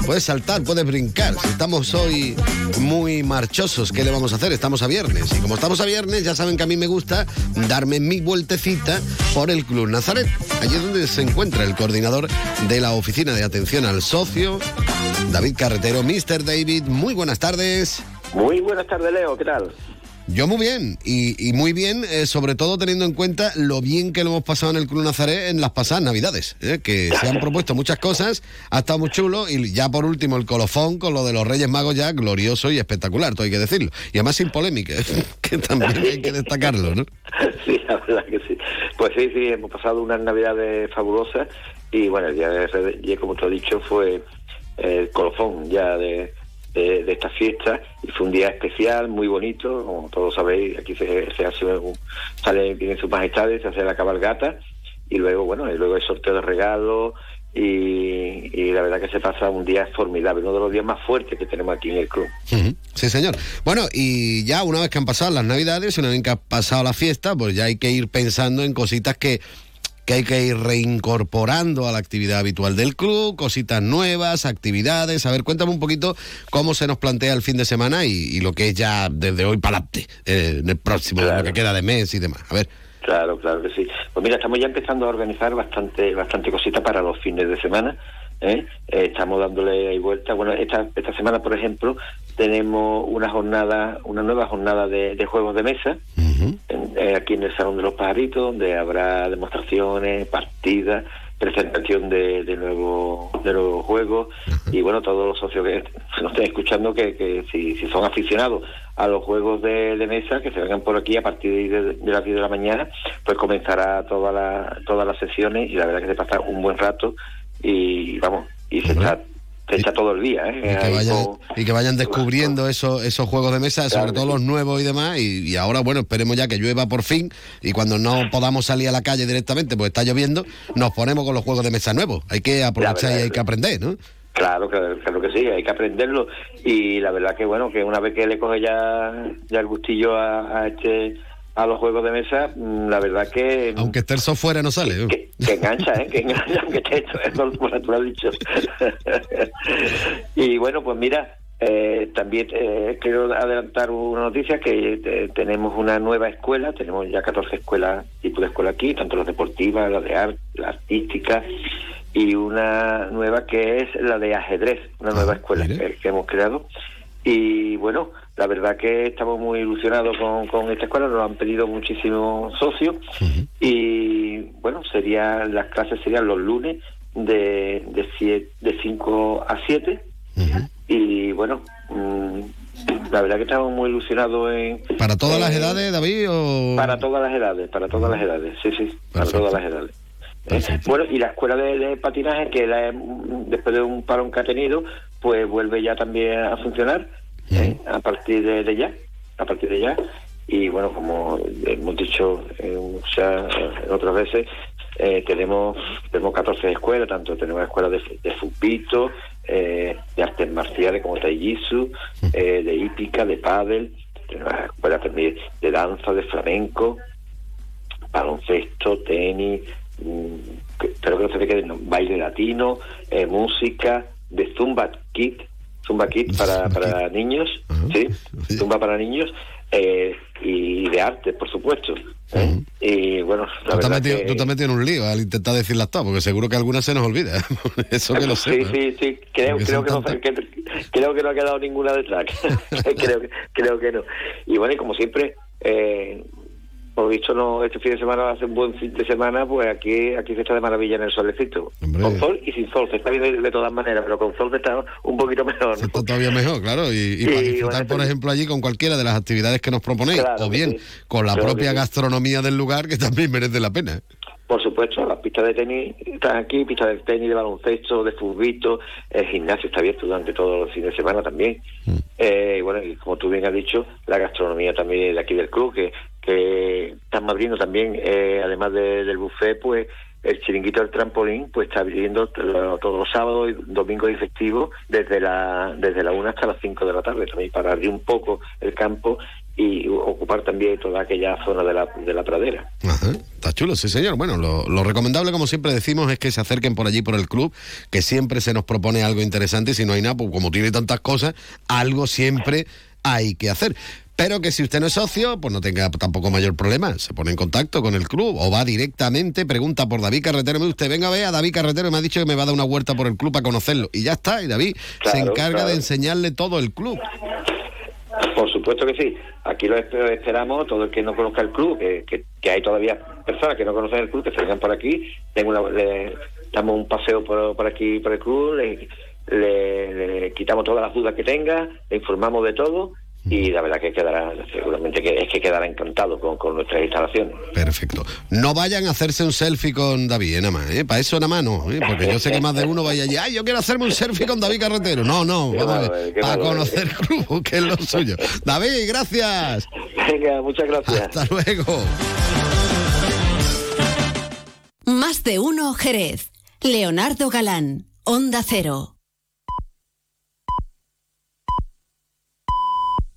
puedes saltar, puedes brincar. Si estamos hoy muy marchosos, ¿qué le vamos a hacer? Estamos a viernes. Y como estamos a viernes, ya saben que a mí me gusta darme mi vueltecita por el Club Nazaret. Allí es donde se encuentra el coordinador de la Oficina de Atención al Socio, David Carretero. Mr. David, muy buenas tardes. Muy buenas tardes, Leo, ¿qué tal? Yo muy bien, y, y muy bien, eh, sobre todo teniendo en cuenta lo bien que lo hemos pasado en el Club Nazaret en las pasadas Navidades, eh, que se han propuesto muchas cosas, ha estado muy chulo, y ya por último el colofón con lo de los Reyes Magos ya glorioso y espectacular, todo hay que decirlo, y además sin polémica, (laughs) que también hay que destacarlo, ¿no? (laughs) Sí, la verdad que sí. Pues sí, sí, hemos pasado unas Navidades fabulosas y bueno, el día de Reyes, como tú has dicho, fue el colofón ya de, de, de esta fiesta y fue un día especial, muy bonito, como todos sabéis, aquí se, se hace sale, vienen sus majestades, se hace la cabalgata y luego, bueno, y luego el sorteo de regalos y, y la verdad que se pasa un día formidable, uno de los días más fuertes que tenemos aquí en el club. Ujú, Sí, señor. Bueno, y ya una vez que han pasado las Navidades, una vez que ha pasado la fiesta, pues ya hay que ir pensando en cositas que, que hay que ir reincorporando a la actividad habitual del club, cositas nuevas, actividades. A ver, cuéntame un poquito cómo se nos plantea el fin de semana y, y lo que es ya desde hoy para adelante, eh, en el próximo, lo que queda de mes y demás. A ver. Claro, claro que sí. Pues mira, estamos ya empezando a organizar bastante, bastante cositas para los fines de semana. ¿Eh? Eh, estamos dándole ahí vuelta. Bueno, esta, esta semana, por ejemplo, tenemos una jornada, una nueva jornada de, de juegos de mesa en- eh, aquí en el Salón de los Pajaritos, donde habrá demostraciones, partidas, presentación de, de nuevos de nuevos juegos y bueno, todos los socios que nos estén escuchando que, que si, si son aficionados a los juegos de, de mesa, que se vengan por aquí a partir de, de las 10 de la mañana, pues comenzará toda la, todas las sesiones y la verdad que se pasa un buen rato y vamos, y se está, se echa todo el día, ¿eh? Y que vayan, con- y que vayan descubriendo esos, esos juegos de mesa, sobre todo los nuevos y demás. Y, y ahora, bueno, esperemos ya que llueva por fin. Y cuando no podamos salir a la calle directamente, pues está lloviendo, nos ponemos con los juegos de mesa nuevos. Hay que aprovechar y hay que aprender, ¿no? Claro, claro, claro que sí, hay que aprenderlo y la verdad que bueno, que una vez que le coge ya, ya el gustillo a, a este a los juegos de mesa, mm, la verdad que Aunque esté el software no sale. que engancha, ¿eh? que engancha, aunque te esto, tú lo has dicho. (laughs) y bueno, pues mira, eh, también eh, quiero adelantar una noticia que eh, tenemos una nueva escuela, tenemos ya 14 escuelas, tipos de escuela aquí, tanto las deportivas, las de arte, la artística y una nueva que es la de ajedrez, una nueva escuela que, que hemos creado. Y bueno, la verdad que estamos muy ilusionados con, con esta escuela, nos lo han pedido muchísimos socios. Y bueno, sería las clases serían los lunes de de, siete- de 5 a 7 y bueno, mm, la verdad que estamos muy ilusionados en... ¿Para todas las edades, David? O... Para todas las edades, para todas las edades, sí, sí, para todas las edades. Bueno, y la escuela de, de patinaje, que la, después de un parón que ha tenido, pues vuelve ya también a funcionar eh, a partir de, de ya, a partir de ya. Y bueno, como hemos dicho eh, ya, eh, otras veces, eh, tenemos tenemos 14 escuelas, tanto tenemos escuelas de, de fupito, eh, de artes marciales como taijitsu, eh, de hípica, de pádel, tenemos escuelas también de danza, de flamenco, baloncesto, tenis, mm, que- espero que no se quede, no, baile latino, música, de Zumba Kit, Zumba Kit para, para niños, ¿sí? Zumba para niños, eh, y de arte, por supuesto. ¿eh? Y bueno, la Tú te, verdad que... tú te has metido en un lío al intentar decirlas todas, porque seguro que algunas se nos olvida. (laughs) Eso que lo Sí, sepa. sí, sí, creo, creo, que no, que- creo que no ha quedado ninguna detrás. (laughs) creo, que- creo que no. Y bueno, y como siempre, eh, por visto, no, este fin de semana va a ser un buen fin de semana, pues aquí aquí se está de maravilla en el solecito. Con sol y sin sol, se está bien de, todas maneras, pero con sol se está un poquito mejor. ¿no? Está todavía mejor, claro. Y, y para disfrutar, bueno, por ejemplo, allí con cualquiera de las actividades que nos proponéis, Claro o bien sí. con la Claro propia sí. gastronomía del lugar, que también merece la pena. Por supuesto, las pistas de tenis están aquí, pistas de tenis, de baloncesto, de futbito, el gimnasio está abierto durante todo el fin de semana también. Eh, bueno, y como tú bien has dicho, la gastronomía también de aquí del club, que, que están abriendo también, eh, además de- del buffet, pues el chiringuito del trampolín, pues está abriendo todos los sábados, y domingos y festivos, desde la desde la 1 hasta las 5 de la tarde, también para abrir un poco el campo y ocupar también toda aquella zona de la, de la pradera. Ajá, está chulo, sí señor. Bueno, lo, lo recomendable, como siempre decimos, es que se acerquen por allí por el club, que siempre se nos propone algo interesante y si no hay nada, pues como tiene tantas cosas, algo siempre hay que hacer. Pero que si usted no es socio, pues no tenga tampoco mayor problema. Se pone en contacto con el club o va directamente, pregunta por David Carretero. Mire usted, venga, ve a David Carretero, me ha dicho que me va a dar una vuelta por el club para conocerlo. Y ya está, y David se encarga claro. de enseñarle todo el club. Por supuesto que sí. Aquí lo espe- esperamos, todo el que no conozca el club, que, que, hay todavía personas que no conocen el club, que se por aquí, den una- le damos un paseo por, por aquí, por el club, le quitamos todas las dudas que tenga, le informamos de todo y la verdad que quedará, seguramente que es que quedará encantado con, con nuestras instalaciones. Perfecto. No vayan a hacerse un selfie con David, eh, nada más, ¿eh? Para eso nada más no, ¿eh? Porque yo sé que más de uno vaya allí, ay, yo quiero hacerme un selfie con David Carretero. No, no, Qué vamos a ver, eh, qué para malo, eh. conocer el club, que es lo suyo. David, gracias. Venga, muchas gracias. Hasta luego. Más de uno Jerez. Leonardo Galán, Onda Cero.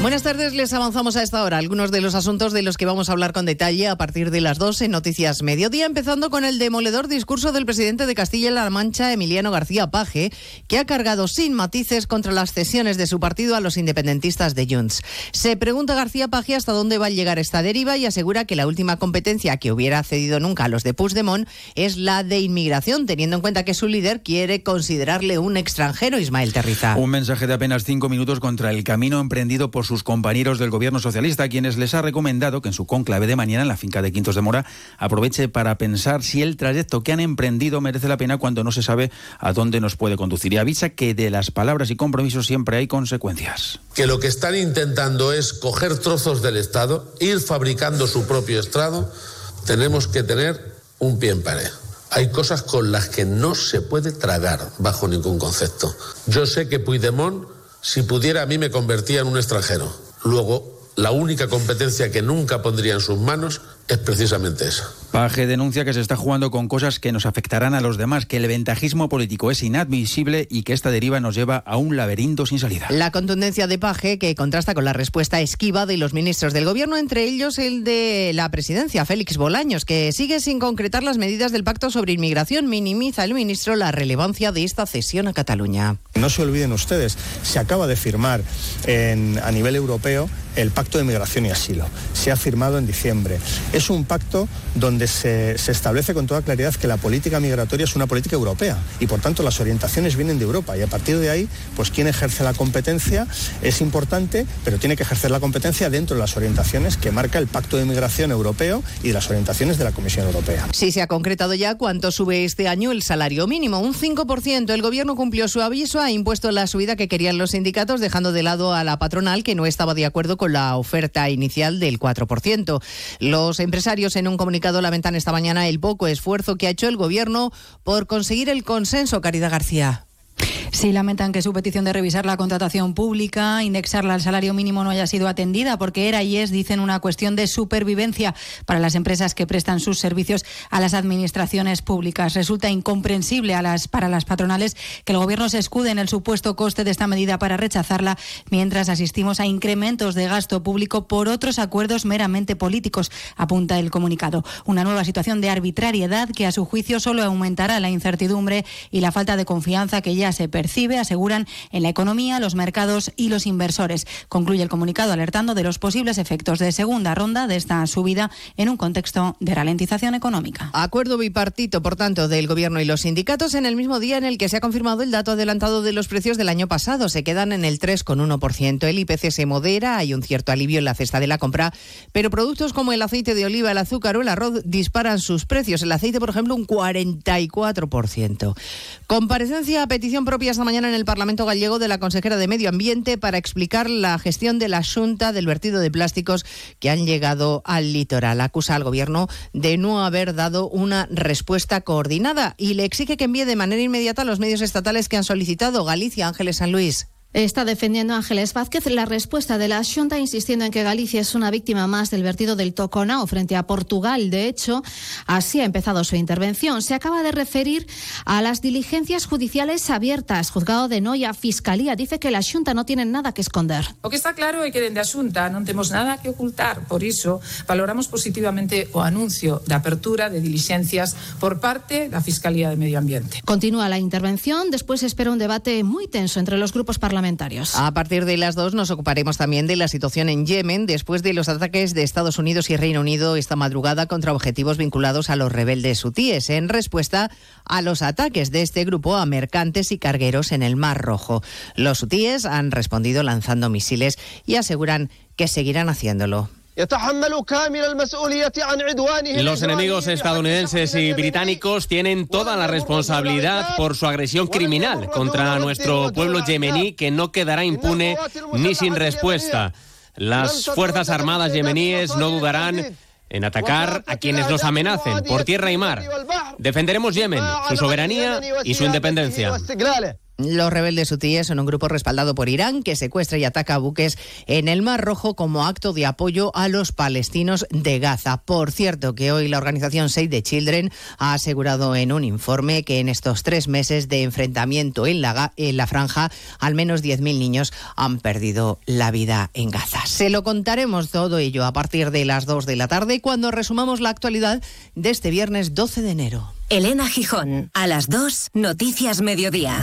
Buenas tardes, les avanzamos a esta hora algunos de los asuntos de los que vamos a hablar con detalle a partir de las 2 en Noticias Mediodía, empezando con el demoledor discurso del presidente de Castilla-La Mancha, Emiliano García Paje, que ha cargado sin matices contra las cesiones de su partido a los independentistas de Junts. Se pregunta García Paje hasta dónde va a llegar esta deriva y asegura que la última competencia que hubiera cedido nunca a los de Puigdemont es la de inmigración, teniendo en cuenta que su líder quiere considerarle un extranjero, Ismael Terriza. Un mensaje de apenas cinco minutos contra el camino emprendido por sus compañeros del gobierno socialista, quienes les ha recomendado que en su conclave de mañana en la finca de Quintos de Mora aproveche para pensar si el trayecto que han emprendido merece la pena cuando no se sabe a dónde nos puede conducir. Y avisa que de las palabras y compromisos siempre hay consecuencias. que lo que están intentando es coger trozos del Estado, ir fabricando su propio Estado, tenemos que tener un pie en pared. Hay cosas con las que no se puede tragar bajo ningún concepto. Yo sé que Puigdemont, si pudiera, a mí me convertía en un extranjero. Luego, la única competencia que nunca pondría en sus manos es precisamente esa. Paje denuncia que se está jugando con cosas que nos afectarán a los demás, que el ventajismo político es inadmisible y que esta deriva nos lleva a un laberinto sin salida. La contundencia de Paje que contrasta con la respuesta esquiva de los ministros del gobierno, entre ellos el de la presidencia, Félix Bolaños, que sigue sin concretar las medidas del pacto sobre inmigración. Minimiza el ministro la relevancia de esta cesión a Cataluña. No se olviden ustedes, se acaba de firmar en- a nivel europeo el Pacto de Migración y Asilo. Se ha firmado en diciembre. Es un pacto donde se, establece con toda claridad que la política migratoria es una política europea y por tanto las orientaciones vienen de Europa y a partir de ahí, pues quien ejerce la competencia es importante, pero tiene que ejercer la competencia dentro de las orientaciones que marca el Pacto de Migración Europeo y de las orientaciones de la Comisión Europea. Sí se ha concretado ya cuánto sube este año el salario mínimo, un 5%. El gobierno cumplió su aviso, ha impuesto la subida que querían los sindicatos, dejando de lado a la patronal que no estaba de acuerdo con la oferta inicial del 4%. Los empresarios en un comunicado lamentan esta mañana el poco esfuerzo que ha hecho el gobierno por conseguir el consenso, Caridad García. Sí, lamentan que su petición de revisar la contratación pública, indexarla al salario mínimo no haya sido atendida porque era y es, dicen, una cuestión de supervivencia para las empresas que prestan sus servicios a las administraciones públicas. Resulta incomprensible a las, para las patronales que el Gobierno se escude en el supuesto coste de esta medida para rechazarla, mientras asistimos a incrementos de gasto público por otros acuerdos meramente políticos, apunta el comunicado. Una nueva situación de arbitrariedad que, a su juicio, solo aumentará la incertidumbre y la falta de confianza que ya se percibe, aseguran, en la economía, los mercados y los inversores. Concluye el comunicado alertando de los posibles efectos de segunda ronda de esta subida en un contexto de ralentización económica. Acuerdo bipartito, por tanto, del Gobierno y los sindicatos en el mismo día en el que se ha confirmado el dato adelantado de los precios del año pasado. Se quedan en el 3,1%. El IPC se modera, hay un cierto alivio en la cesta de la compra, pero productos como el aceite de oliva, el azúcar o el arroz disparan sus precios. El aceite, por ejemplo, un 44%. Comparecencia a petición propia esta mañana en el Parlamento gallego de la consejera de Medio Ambiente para explicar la gestión de la Junta del vertido de plásticos que han llegado al litoral. Acusa al Gobierno de no haber dado una respuesta coordinada y le exige que envíe de manera inmediata a los medios estatales que han solicitado Galicia, Ángeles San Luis. Está defendiendo Ángeles Vázquez la respuesta de la Xunta, insistiendo en que Galicia es una víctima más del vertido del Toconao frente a Portugal. De hecho, así ha empezado su intervención. Se acaba de referir a las diligencias judiciales abiertas. Juzgado de Noia, Fiscalía, dice que la Xunta no tiene nada que esconder. O que está claro é que dende a Xunta non temos nada que ocultar. Por iso, valoramos positivamente o anuncio de apertura de diligencias por parte da Fiscalía de Medio Ambiente. Continúa la intervención. Después espera un debate muy tenso entre los grupos parlamentarios. A partir de las dos nos ocuparemos también de la situación en Yemen después de los ataques de Estados Unidos y Reino Unido esta madrugada contra objetivos vinculados a los rebeldes hutíes en respuesta a los ataques de este grupo a mercantes y cargueros en el Mar Rojo. Los hutíes han respondido lanzando misiles y aseguran que seguirán haciéndolo. Los enemigos estadounidenses y británicos tienen toda la responsabilidad por su agresión criminal contra nuestro pueblo yemení que no quedará impune ni sin respuesta. Las Fuerzas Armadas yemeníes no dudarán en atacar a quienes nos amenacen por tierra y mar. Defenderemos Yemen, su soberanía y su independencia. Los rebeldes hutíes son un grupo respaldado por Irán que secuestra y ataca buques en el Mar Rojo como acto de apoyo a los palestinos de Gaza. Por cierto, que hoy la organización Save the Children ha asegurado en un informe que en estos tres meses de enfrentamiento en la, franja, al menos 10.000 niños han perdido la vida en Gaza. Se lo contaremos todo ello a partir de las 2 de la tarde cuando resumamos la actualidad de este viernes 12 de enero. Elena Gijón, a las 2, Noticias Mediodía.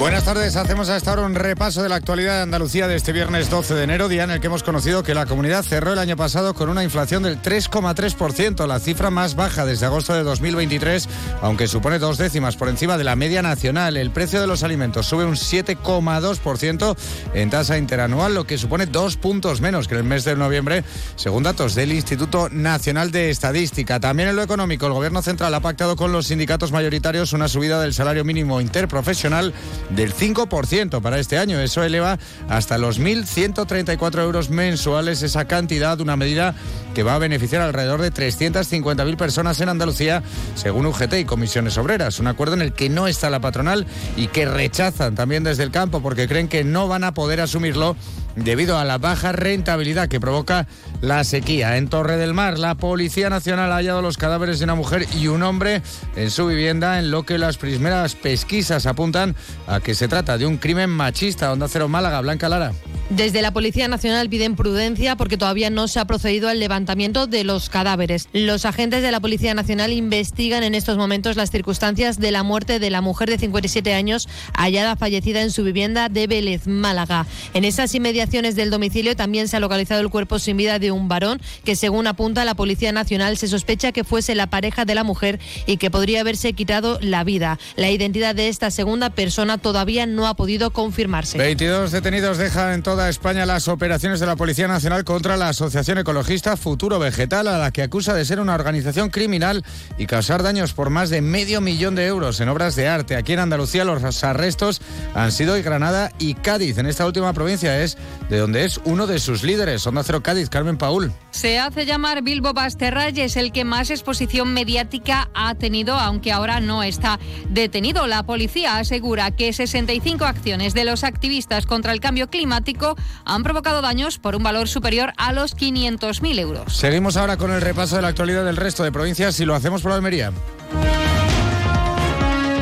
Buenas tardes, hacemos hasta ahora un repaso de la actualidad de Andalucía de este viernes 12 de enero, día en el que hemos conocido que la comunidad cerró el año pasado con una inflación del 3,3%, la cifra más baja desde agosto de 2023, aunque supone dos décimas por encima de la media nacional. El precio de los alimentos sube un 7,2% en tasa interanual, lo que supone dos puntos menos que en el mes de noviembre, según datos del Instituto Nacional de Estadística. También en lo económico, el Gobierno Central ha pactado con los sindicatos mayoritarios una subida del salario mínimo interprofesional del 5% para este año. Eso eleva hasta los 1.134 euros mensuales esa cantidad, una medida que va a beneficiar alrededor de 350.000 personas en Andalucía, según UGT y Comisiones Obreras. Un acuerdo en el que no está la patronal y que rechazan también desde el campo porque creen que no van a poder asumirlo debido a la baja rentabilidad que provoca la sequía. En Torre del Mar, la Policía Nacional ha hallado los cadáveres de una mujer y un hombre en su vivienda, en lo que las primeras pesquisas apuntan a que se trata de un crimen machista. Onda Cero Málaga, Blanca Lara. Desde la Policía Nacional piden prudencia porque todavía no se ha procedido al levantamiento de los cadáveres. Los agentes de la Policía Nacional investigan en estos momentos las circunstancias de la muerte de la mujer de 57 años hallada fallecida en su vivienda de Vélez, Málaga. En esas inmediaciones del domicilio también se ha localizado el cuerpo sin vida de un varón que, según apunta la Policía Nacional, se sospecha que fuese la pareja de la mujer y que podría haberse quitado la vida. La identidad de esta segunda persona todavía no ha podido confirmarse. 22 detenidos dejan en toda España las operaciones de la Policía Nacional contra la Asociación Ecologista Futuro Vegetal, a la que acusa de ser una organización criminal y causar daños por más de medio millón de euros en obras de arte. Aquí en Andalucía los arrestos han sido en Granada y Cádiz. En esta última provincia es de donde es uno de sus líderes. Onda Cero Cádiz, Carmen Paul. Se hace llamar Bilbo Basterra y es el que más exposición mediática ha tenido, aunque ahora no está detenido. La policía asegura que 65 acciones de los activistas contra el cambio climático han provocado daños por un valor superior a los 500.000 euros. Seguimos ahora con el repaso de la actualidad del resto de provincias y lo hacemos por Almería.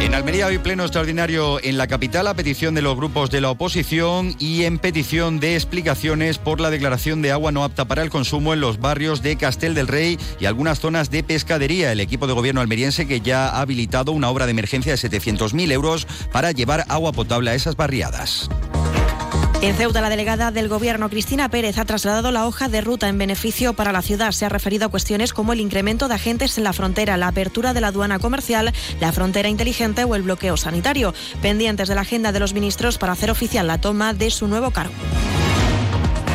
En Almería hoy pleno extraordinario en la capital a petición de los grupos de la oposición y en petición de explicaciones por la declaración de agua no apta para el consumo en los barrios de Castel del Rey y algunas zonas de pescadería. El equipo de gobierno almeriense que ya ha habilitado una obra de emergencia de 700.000 euros para llevar agua potable a esas barriadas. En Ceuta, la delegada del Gobierno, Cristina Pérez, ha trasladado la hoja de ruta en beneficio para la ciudad. Se ha referido a cuestiones como el incremento de agentes en la frontera, la apertura de la aduana comercial, la frontera inteligente o el bloqueo sanitario, pendientes de la agenda de los ministros para hacer oficial la toma de su nuevo cargo.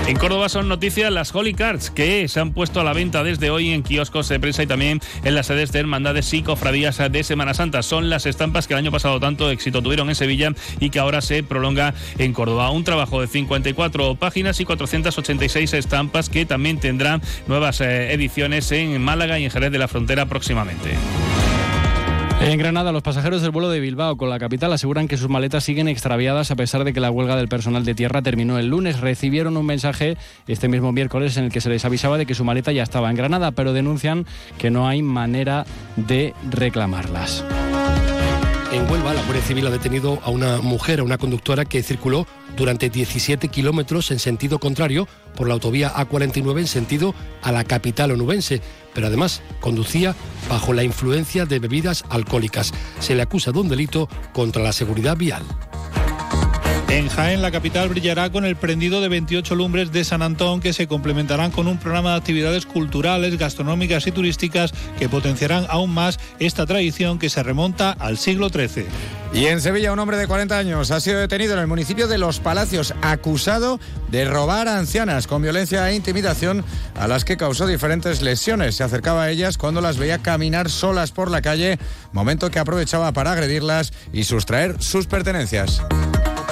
En Córdoba son noticias las Holy Cards que se han puesto a la venta desde hoy en kioscos de prensa y también en las sedes de hermandades y cofradías de Semana Santa. Son las estampas que el año pasado tanto éxito tuvieron en Sevilla y que ahora se prolonga en Córdoba. Un trabajo de 54 páginas y 486 estampas que también tendrán nuevas eh, ediciones en Málaga y en Jerez de la Frontera próximamente. En Granada, los pasajeros del vuelo de Bilbao con la capital aseguran que sus maletas siguen extraviadas a pesar de que la huelga del personal de tierra terminó el lunes. Recibieron un mensaje este mismo miércoles en el que se les avisaba de que su maleta ya estaba en Granada, pero denuncian que no hay manera de reclamarlas. En Huelva, la Guardia Civil ha detenido a una mujer, a una conductora que circuló durante 17 kilómetros en sentido contrario por la autovía A49 en sentido a la capital onubense, pero además conducía bajo la influencia de bebidas alcohólicas. Se le acusa de un delito contra la seguridad vial. En Jaén, la capital brillará con el prendido de 28 lumbres de San Antón que se complementarán con un programa de actividades culturales, gastronómicas y turísticas que potenciarán aún más esta tradición que se remonta al siglo XIII. Y en Sevilla, un hombre de 40 años ha sido detenido en el municipio de Los Palacios, acusado de robar a ancianas con violencia e intimidación a las que causó diferentes lesiones. Se acercaba a ellas cuando las veía caminar solas por la calle, momento que aprovechaba para agredirlas y sustraer sus pertenencias.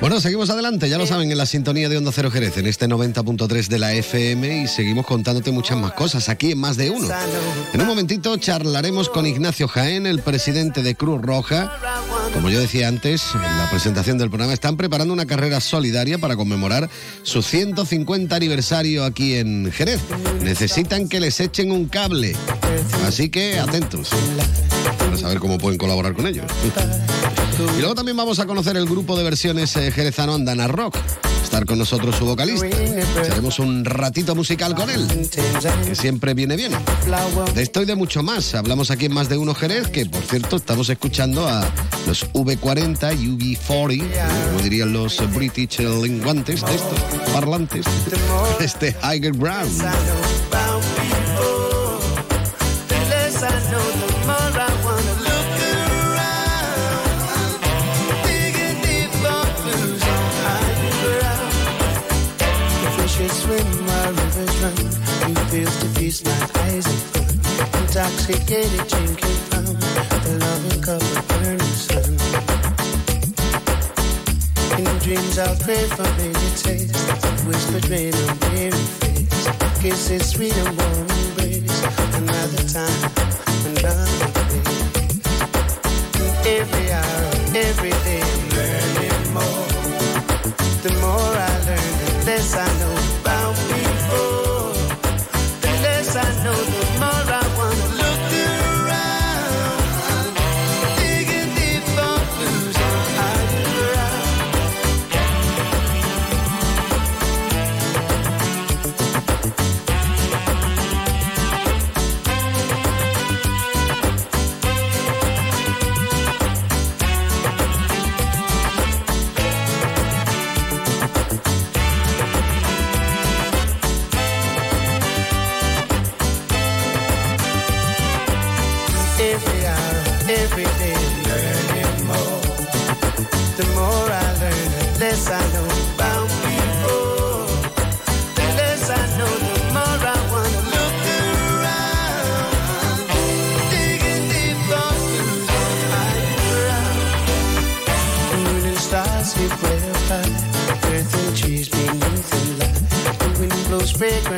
Bueno, seguimos adelante, ya lo saben, en la sintonía de Onda Cero Jerez, en este 90.3 de la FM y seguimos contándote muchas más cosas aquí en Más de Uno. En un momentito charlaremos con Ignacio Jaén, el presidente de Cruz Roja. Como yo decía antes, en la presentación del programa, están preparando una carrera solidaria para conmemorar su 150 aniversario aquí en Jerez. Necesitan que les echen un cable, así que atentos para saber cómo pueden colaborar con ellos. Y luego también vamos a conocer el grupo de versiones eh, jerezano Andana Rock. Estar con nosotros su vocalista. Haremos un ratito musical con él, que siempre viene bien. De esto y de mucho más. Hablamos aquí en Más de Uno Jerez, que por cierto estamos escuchando a los V40 y UV40, como dirían los British linguantes de estos, parlantes, este Higher Brown. Intoxicated drinking from the loving cup of burning sun. In dreams I'll pray for baby taste. Whispered rain on weary face. Kisses sweet and warm embrace. Another time, another place. Every hour, every day, I'm learning more. The more I learn, the less I know regret.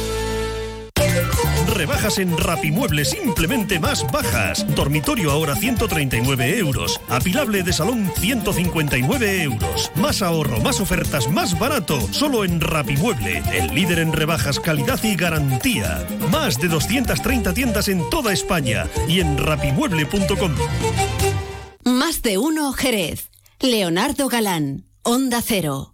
Rebajas en Rapimueble, simplemente más bajas. Dormitorio ahora 139 euros. Apilable de salón 159 euros. Más ahorro, más ofertas, más barato. Solo en Rapimueble, el líder en rebajas, calidad y garantía. Más de 230 tiendas en toda España y en rapimueble.com. Más de uno Jerez. Leonardo Galán, Onda Cero.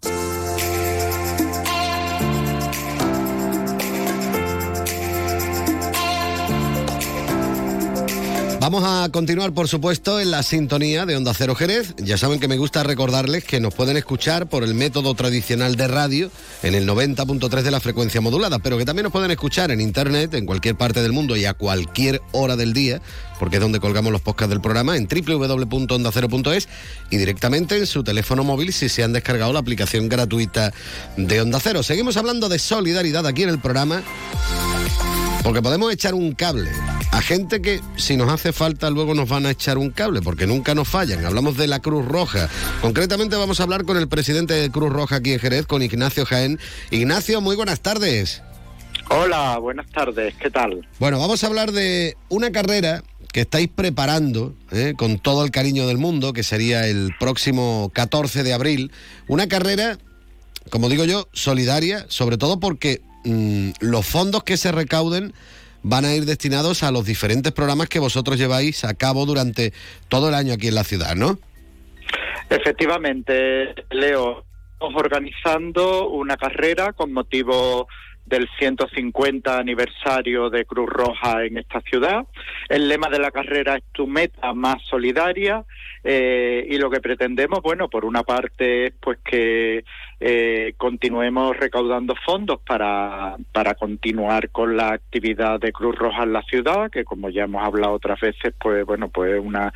Vamos a continuar, por supuesto, en la sintonía de Onda Cero Jerez. Ya saben que me gusta recordarles que nos pueden escuchar por el método tradicional de radio en el 90.3 de la frecuencia modulada, pero que también nos pueden escuchar en internet, en cualquier parte del mundo y a cualquier hora del día, porque es donde colgamos los podcasts del programa, en www.ondacero.es y directamente en su teléfono móvil si se han descargado la aplicación gratuita de Onda Cero. Seguimos hablando de solidaridad aquí en el programa. Porque podemos echar un cable a gente que si nos hace falta luego nos van a echar un cable, porque nunca nos fallan. Hablamos de la Cruz Roja. Concretamente vamos a hablar con el presidente de Cruz Roja aquí en Jerez, con Ignacio Jaén. Ignacio, muy buenas tardes. Hola, buenas tardes, ¿qué tal? Bueno, vamos a hablar de una carrera que estáis preparando ¿eh? con todo el cariño del mundo, que sería el próximo 14 de abril. Una carrera, como digo yo, solidaria, sobre todo porque mm, los fondos que se recauden van a ir destinados a los diferentes programas que vosotros lleváis a cabo durante todo el año aquí en la ciudad, ¿no? Efectivamente, Leo, estamos organizando una carrera con motivo del 150 aniversario de Cruz Roja en esta ciudad. El lema de la carrera es tu meta más solidaria eh, y lo que pretendemos, bueno, por una parte, pues que eh, continuemos recaudando fondos para, para continuar con la actividad de Cruz Roja en la ciudad, que como ya hemos hablado otras veces, pues bueno, pues una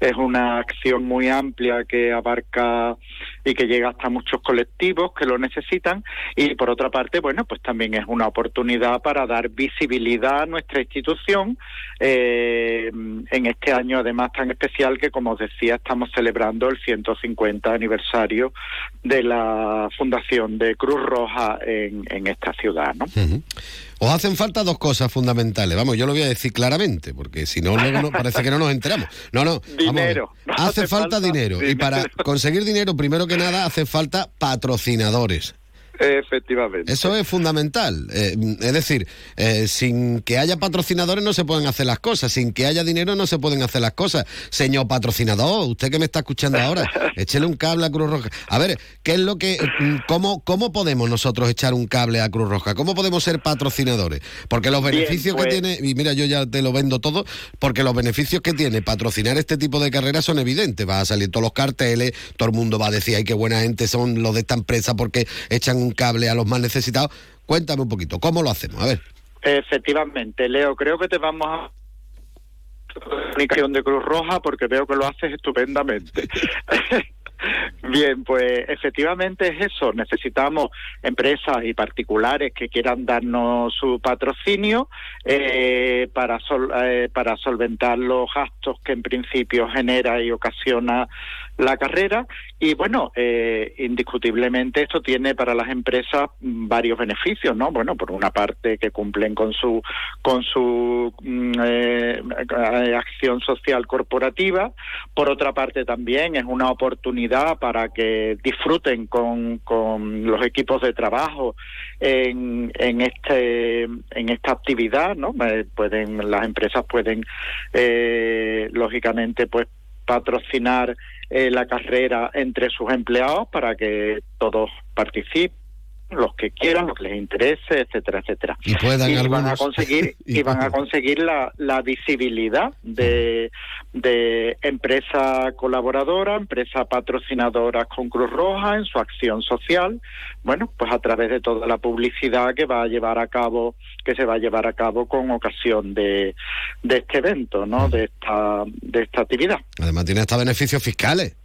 es una acción muy amplia que abarca y que llega hasta muchos colectivos que lo necesitan y por otra parte, bueno, pues también es una oportunidad para dar visibilidad a nuestra institución eh, en este año además tan especial que como os decía estamos celebrando el 150 aniversario de la fundación de Cruz Roja en, en esta ciudad, ¿no? Os hacen falta dos cosas fundamentales. Vamos, yo lo voy a decir claramente, porque si no, luego no, parece que no nos enteramos. No, no. vamos. Dinero. Hace, Hace falta, falta dinero. Y para dinero. conseguir dinero, primero que nada, hace falta patrocinadores. Efectivamente. Eso es fundamental. Eh, es decir, eh, sin que haya patrocinadores no se pueden hacer las cosas. Sin que haya dinero no se pueden hacer las cosas. Señor patrocinador, usted que me está escuchando ahora, (laughs) échele un cable a Cruz Roja. A ver, ¿qué es lo que, mm, cómo, cómo podemos nosotros echar un cable a Cruz Roja? ¿Cómo podemos ser patrocinadores? Porque los Bien, beneficios pues- que tiene, y mira, yo ya te lo vendo todo, porque los beneficios que tiene patrocinar este tipo de carreras son evidentes. Va a salir todos los carteles, todo el mundo va a decir, ay, qué buena gente son los de esta empresa porque echan un cable a los más necesitados. Cuéntame un poquito, ¿cómo lo hacemos? A ver. Efectivamente, Leo, creo que te vamos a comunicación de Cruz Roja porque veo que lo haces estupendamente. (laughs) Bien, pues efectivamente es eso. Necesitamos empresas y particulares que quieran darnos su patrocinio eh, para, sol- eh, para solventar los gastos que en principio genera y ocasiona la carrera. Y bueno, eh, indiscutiblemente esto tiene para las empresas mm, varios beneficios, ¿no? Bueno, por una parte que cumplen con su con su mm, eh, acción social corporativa, por otra parte también es una oportunidad para que disfruten con, con los equipos de trabajo en, en este en esta actividad, ¿no? Eh, pueden las empresas pueden eh, lógicamente pues patrocinar eh, la carrera entre sus empleados para que todos participen los que quieran, los que les interese, etcétera, etcétera. Y puedan van a conseguir Y (laughs) y van a conseguir la, la visibilidad de, de empresa colaboradora, empresa patrocinadora con Cruz Roja en su acción social, bueno, pues a través de toda la publicidad que va a llevar a cabo, que se va a llevar a cabo con ocasión de, de este evento, ¿no? De esta, de esta actividad. Además tiene hasta beneficios fiscales.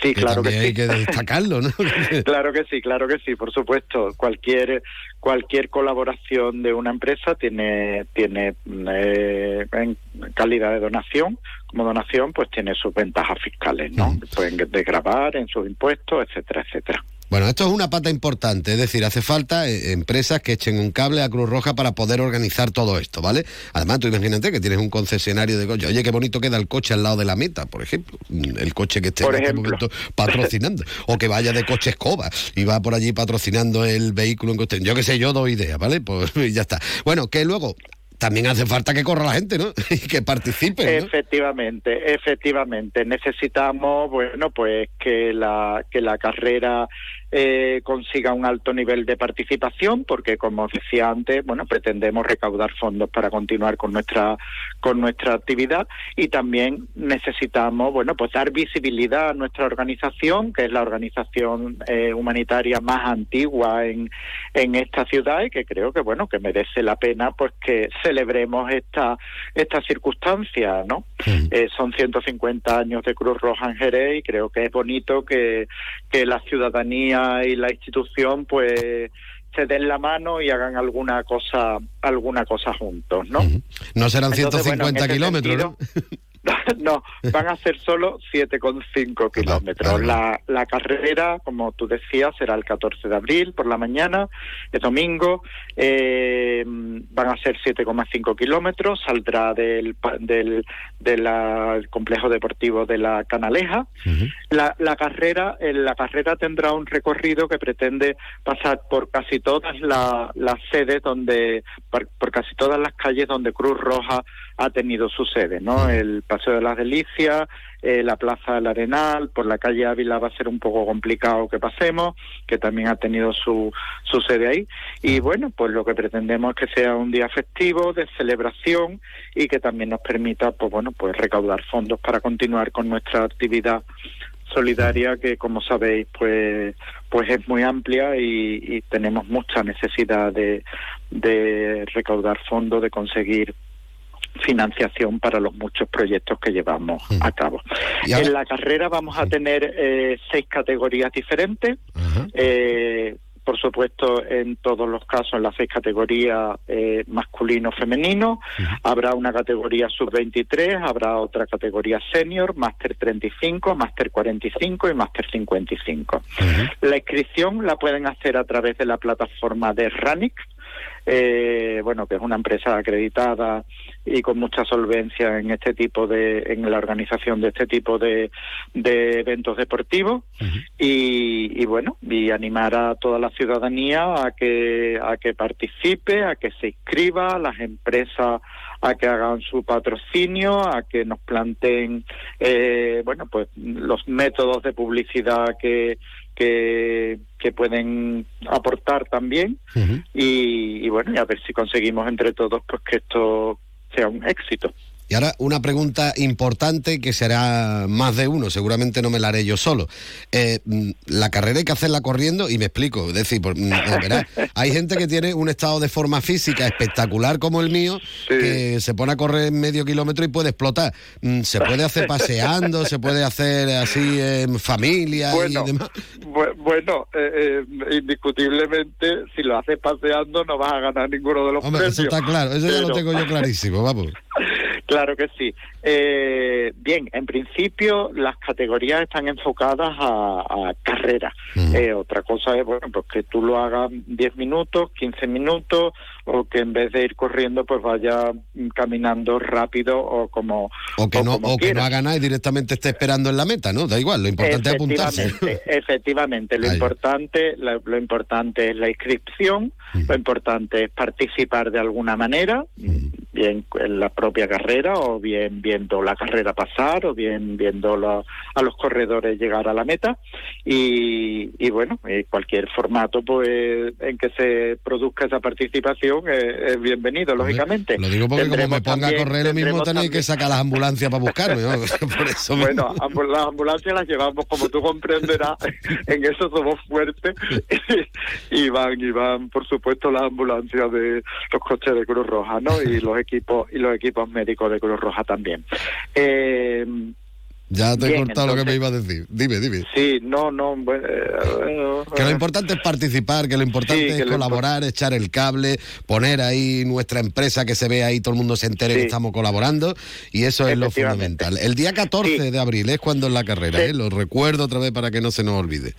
Sí, claro que sí. hay que destacarlo, ¿no? (laughs) claro que sí, claro que sí, por supuesto. Cualquier cualquier colaboración de una empresa tiene tiene eh, en calidad de donación, como donación, pues tiene sus ventajas fiscales, ¿no? Pueden desgravar en sus impuestos, etcétera, etcétera. Bueno, esto es una pata importante, es decir, hace falta eh, empresas que echen un cable a Cruz Roja para poder organizar todo esto, ¿vale? Además, tú imagínate que tienes un concesionario de coche. Oye, qué bonito queda el coche al lado de la meta, por ejemplo. Mm, El coche que esté Por en este momento patrocinando. o que vaya de coche escoba y va por allí patrocinando el vehículo en cuestión. Yo qué sé, yo doy idea, ¿vale? Pues (laughs) ya está. Bueno, que luego también hace falta que corra la gente, ¿no? (laughs) y que participe, ¿no? Efectivamente, efectivamente. Necesitamos, bueno, pues que la, que la carrera eh, consiga un alto nivel de participación, porque como os decía antes, bueno, pretendemos recaudar fondos para continuar con nuestra, con nuestra actividad y también necesitamos, bueno, pues dar visibilidad a nuestra organización, que es la organización eh, humanitaria más antigua en, en esta ciudad y que creo que, bueno, que merece la pena, pues que celebremos esta, esta circunstancia, ¿no? Eh, son 150 años de Cruz Roja en Jerez y creo que es bonito que, que la ciudadanía y la institución pues se den la mano y hagan alguna cosa alguna cosa juntos, ¿no? No serán Entonces, 150 bueno, en ese kilómetros, ¿no? (laughs) no, van a ser solo 7,5 kilómetros. La, la carrera, como tú decías, será el 14 de abril por la mañana, es domingo. eh, van a ser 7,5 kilómetros. Saldrá del, del, del ah, complejo deportivo de la Canaleja. La, la carrera, eh, la carrera tendrá un recorrido que pretende pasar por casi todas la- las sedes donde, por, por casi todas las calles donde Cruz Roja ha tenido su sede, ¿no? El Paseo de las Delicias, eh, la Plaza del Arenal, por la calle Ávila va a ser un poco complicado que pasemos, que también ha tenido su, su sede ahí. Y bueno, pues lo que pretendemos es que sea un día festivo, de celebración y que también nos permita, pues bueno, pues recaudar fondos para continuar con nuestra actividad solidaria que como sabéis pues pues es muy amplia y, y tenemos mucha necesidad de, de recaudar fondos de conseguir financiación para los muchos proyectos que llevamos a cabo. En la carrera vamos a tener eh, seis categorías diferentes. Eh, por supuesto, en todos los casos, en las seis categorías eh, masculino-femenino, habrá una categoría sub-23, habrá otra categoría senior, máster 35, máster 45 y máster 55. La inscripción la pueden hacer a través de la plataforma de Ranic, eh, bueno, que es una empresa acreditada y con mucha solvencia en este tipo de, en la organización de este tipo de, de eventos deportivos. Y, y bueno, y animar a toda la ciudadanía a que, a que participe, a que se inscriba, a las empresas a que hagan su patrocinio, a que nos planteen, eh, bueno, pues los métodos de publicidad que, que, que pueden aportar también y, y bueno, y a ver si conseguimos entre todos pues que esto sea un éxito. Y ahora una pregunta importante que será más de uno, seguramente no me la haré yo solo. Eh, mm, la carrera hay que hacerla corriendo y me explico, es decir, por- mm, eh, verás, (laughs) hay gente que tiene un estado de forma física espectacular como el mío, que se pone a correr medio kilómetro y puede explotar. Mm, Se puede hacer (laughs) paseando, se puede hacer así en familia Bueno, y demás. (laughs) Bu- Bueno, eh, eh, indiscutiblemente, si lo haces paseando no vas a ganar ninguno de los Hombre, eso está claro, eso ya lo tengo yo clarísimo, vamos. Claro que sí. Eh, bien, en principio las categorías están enfocadas a, a carreras. Eh, otra cosa es, bueno, pues que tú lo hagas 10 minutos, 15 minutos, o que en vez de ir corriendo, pues vaya mm, caminando rápido o como... O que, no, como o que no haga nada y directamente esté esperando en la meta, ¿no? Da igual, lo importante es apuntarse. Efectivamente. (laughs) Lo Ahí. importante, lo, lo importante es la inscripción, lo importante es participar de alguna manera, bien en la propia carrera o bien viendo la carrera pasar o bien viendo la- a los corredores llegar a la meta y, y bueno, cualquier formato pues en que se produzca esa participación eh, es bienvenido, lógicamente. Lo digo porque como me Tendremos ponga a también- correr lo mismo tendremos tenéis que sacar las ambulancias para buscarme, ¿no? (laughs) (laughs) Por eso bueno, las ambulancias las llevamos, como tú comprenderás, (laughs) en eso somos fuertes y van, y van, por supuesto, las ambulancias de los coches de Cruz Roja, ¿no? Y los equipos y los equipos médicos de Cruz Roja también. Eh, Ya te he cortado lo que me iba a decir. Dime, dime. sí, no, no, bueno, eh, Que lo importante es participar, que lo importante Sí, que es lo colaborar, echar el cable, poner ahí nuestra empresa que se vea ahí, todo el mundo se entere que estamos colaborando y eso es lo fundamental. El día 14 de abril es cuando es la carrera, ¿eh? lo recuerdo otra vez para que no se nos olvide.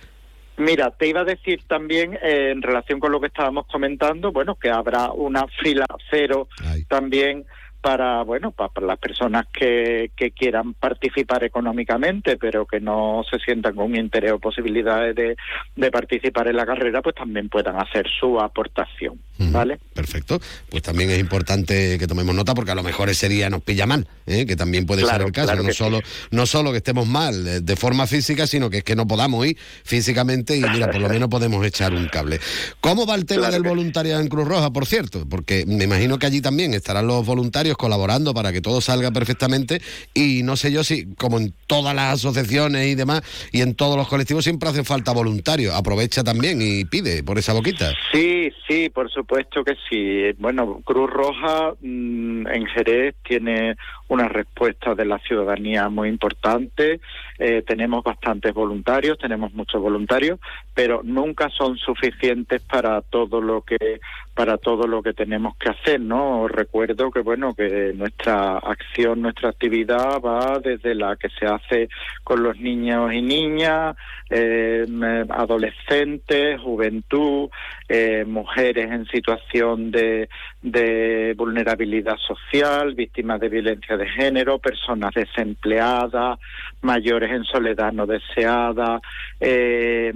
Mira, te iba a decir también eh, en relación con lo que estábamos comentando, bueno, que habrá una fila cero también para bueno para, las personas que, que, quieran participar económicamente pero que no se sientan con interés o posibilidades de, de participar en la carrera pues también puedan hacer su aportación vale perfecto. Pues también es importante que tomemos nota porque a lo mejor ese día nos pilla mal ¿eh? que también puede ser el caso. no solo no solo que estemos mal eh, de forma física sino que es que no podamos ir físicamente y mira por lo menos podemos echar un cable. Cómo va el tema del voluntariado en Cruz Roja por cierto porque me imagino que allí también estarán los voluntarios colaborando para que todo salga perfectamente y no sé yo si, como en todas las asociaciones y demás, y en todos los colectivos siempre hace falta voluntarios. Aprovecha también y pide por esa boquita. Sí, sí, por supuesto que sí. Bueno, Cruz Roja mm, en Jerez tiene una respuesta de la ciudadanía muy importante. Eh, tenemos bastantes voluntarios, tenemos muchos voluntarios, pero nunca son suficientes para todo lo que para todo lo que tenemos que hacer, ¿no? recuerdo que bueno que nuestra acción, nuestra actividad va desde la que se hace con los niños y niñas, eh, adolescentes, juventud, eh, mujeres en situación de, de vulnerabilidad social, víctimas de violencia de género, personas desempleadas, mayores en soledad no deseada, eh,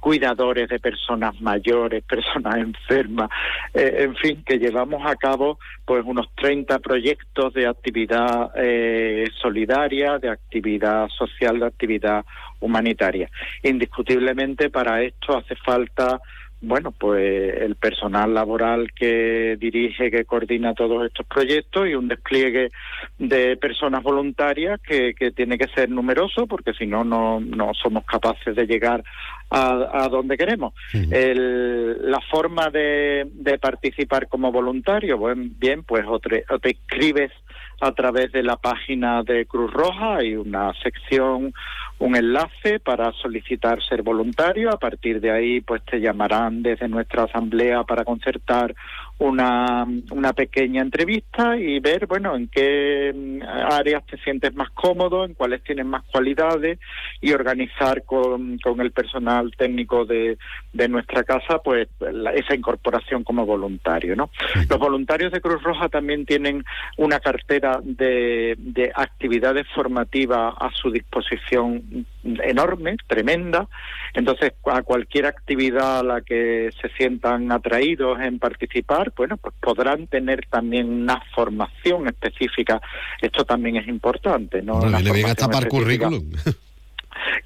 cuidadores de personas mayores, (laughs) personas enfermas, eh, en fin, que llevamos a cabo pues unos 30 proyectos de actividad eh, solidaria, de actividad social, de actividad humanitaria. Indiscutiblemente para esto hace falta bueno, pues el personal laboral que dirige, que coordina todos estos proyectos y un despliegue de personas voluntarias que, que tiene que ser numeroso porque si no, no, no somos capaces de llegar a, a donde queremos. el, la forma de, de, participar como voluntario, bueno, bien, pues o te, o te escribes a través de la página de Cruz Roja, hay una sección un enlace para solicitar ser voluntario. A partir de ahí, pues te llamarán desde nuestra asamblea para concertar una, una pequeña entrevista y ver, bueno, en qué mm, áreas te sientes más cómodo, en cuáles tienes más cualidades y organizar con, con el personal técnico de, de nuestra casa, pues esa incorporación como voluntario, ¿no? Los voluntarios de Cruz Roja también tienen una cartera de, de actividades formativas a su disposición enorme, tremenda. Entonces, a cualquier actividad a la que se sientan atraídos en participar, bueno, pues podrán tener también una formación específica. Esto también es importante, ¿no? viene bien hasta para currículum. (laughs)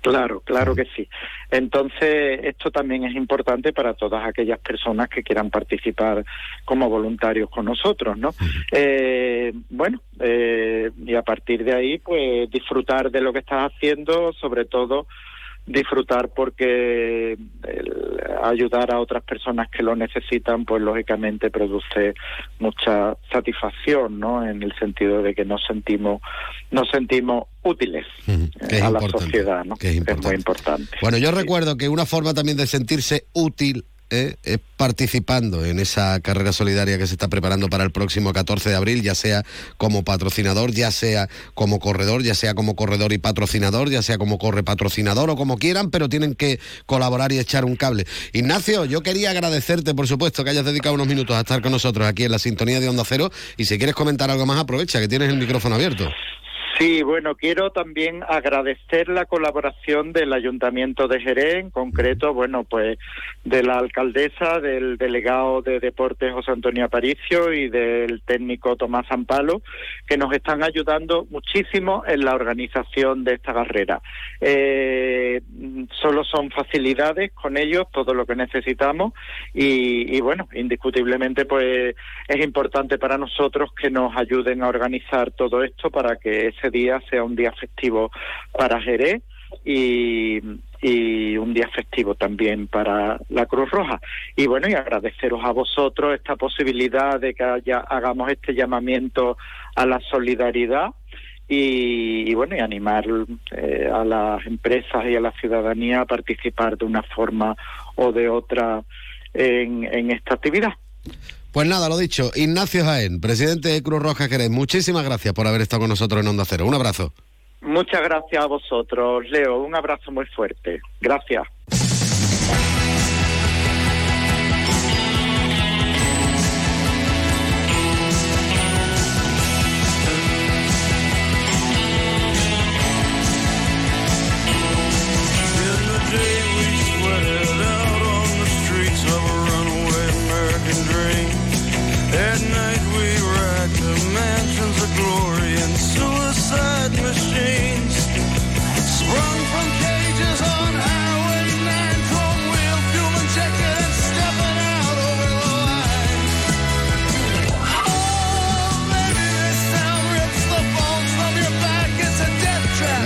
Claro, claro que sí. Entonces, esto también es importante para todas aquellas personas que quieran participar como voluntarios con nosotros, ¿no? Eh, bueno, eh, y a partir de ahí, pues disfrutar de lo que estás haciendo, sobre todo disfrutar porque ayudar a otras personas que lo necesitan pues lógicamente produce mucha satisfacción no en el sentido de que nos sentimos nos sentimos útiles a la sociedad ¿no? que es, muy importante. bueno yo recuerdo que una forma también de sentirse útil ¿eh? es participando en esa carrera solidaria que se está preparando para el próximo 14 de abril, ya sea como patrocinador, ya sea como corredor, ya sea como corredor y patrocinador, ya sea como corre patrocinador o como quieran, pero tienen que colaborar y echar un cable. Ignacio, yo quería agradecerte, por supuesto, que hayas dedicado unos minutos a estar con nosotros aquí en la sintonía de Onda Cero y si quieres comentar algo más, aprovecha, que tienes el micrófono abierto. Sí, bueno, quiero también agradecer la colaboración del Ayuntamiento de Jerez, en concreto, bueno, pues de la alcaldesa, del delegado de Deportes José Antonio Aparicio y del técnico Tomás Ampalo, que nos están ayudando muchísimo en la organización de esta carrera. Eh, solo son facilidades con ellos, todo lo que necesitamos y, y bueno, indiscutiblemente pues es importante para nosotros que nos ayuden a organizar todo esto para que ese día sea un día festivo para Jerez y, y un día festivo también para la Cruz Roja. Y bueno, y agradeceros a vosotros esta posibilidad de que haya, hagamos este llamamiento a la solidaridad y, bueno, y animar eh, a las empresas y a la ciudadanía a participar de una forma o de otra en, en esta actividad. Pues nada, lo dicho, Ignacio Jaén, presidente de Cruz Roja Jerez, muchísimas gracias por haber estado con nosotros en Onda Cero. Un abrazo. Muchas gracias a vosotros, Leo. Un abrazo muy fuerte. Gracias.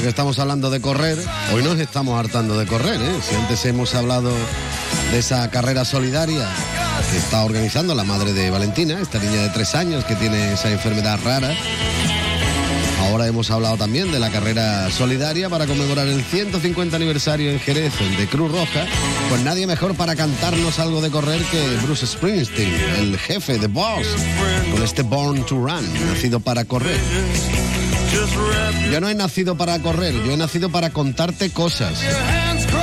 Estamos hablando de correr, hoy nos estamos hartando de correr, ¿eh? Si antes hemos hablado de esa carrera solidaria que está organizando la madre de Valentina, esta niña de tres años que tiene esa enfermedad rara. Ahora hemos hablado también de la carrera solidaria para conmemorar el 150 aniversario en Jerez el de Cruz Roja. Pues nadie mejor para cantarnos algo de correr que Bruce Springsteen, el jefe de Boss, con este Born to Run, nacido para correr. Yo no he nacido para correr, yo he nacido para contarte cosas.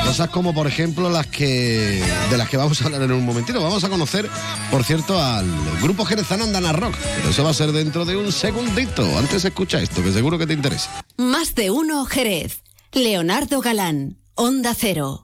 Cosas como por ejemplo las que de las que vamos a hablar en un momentito. Vamos a conocer, por cierto, al grupo jerezano Andana Rock. Pero eso va a ser dentro de un segundito. Antes escucha esto, que seguro que te interesa. Más de uno Jerez. Leonardo Galán, Onda Cero.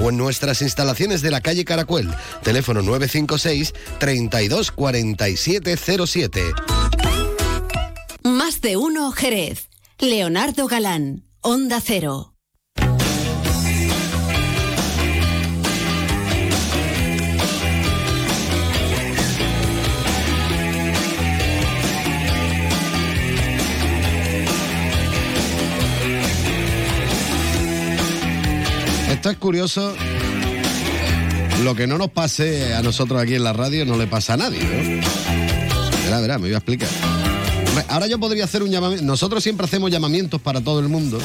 o en nuestras instalaciones de la calle Caracuel. Teléfono 956 32 47 07. Más de uno Jerez. Leonardo Galán, Onda Cero. Esto es curioso. Lo que no nos pase a nosotros aquí en la radio no le pasa a nadie, ¿no? Verá, verá, me voy a explicar. Ahora yo podría hacer un llamamiento. Nosotros siempre hacemos llamamientos para todo el mundo,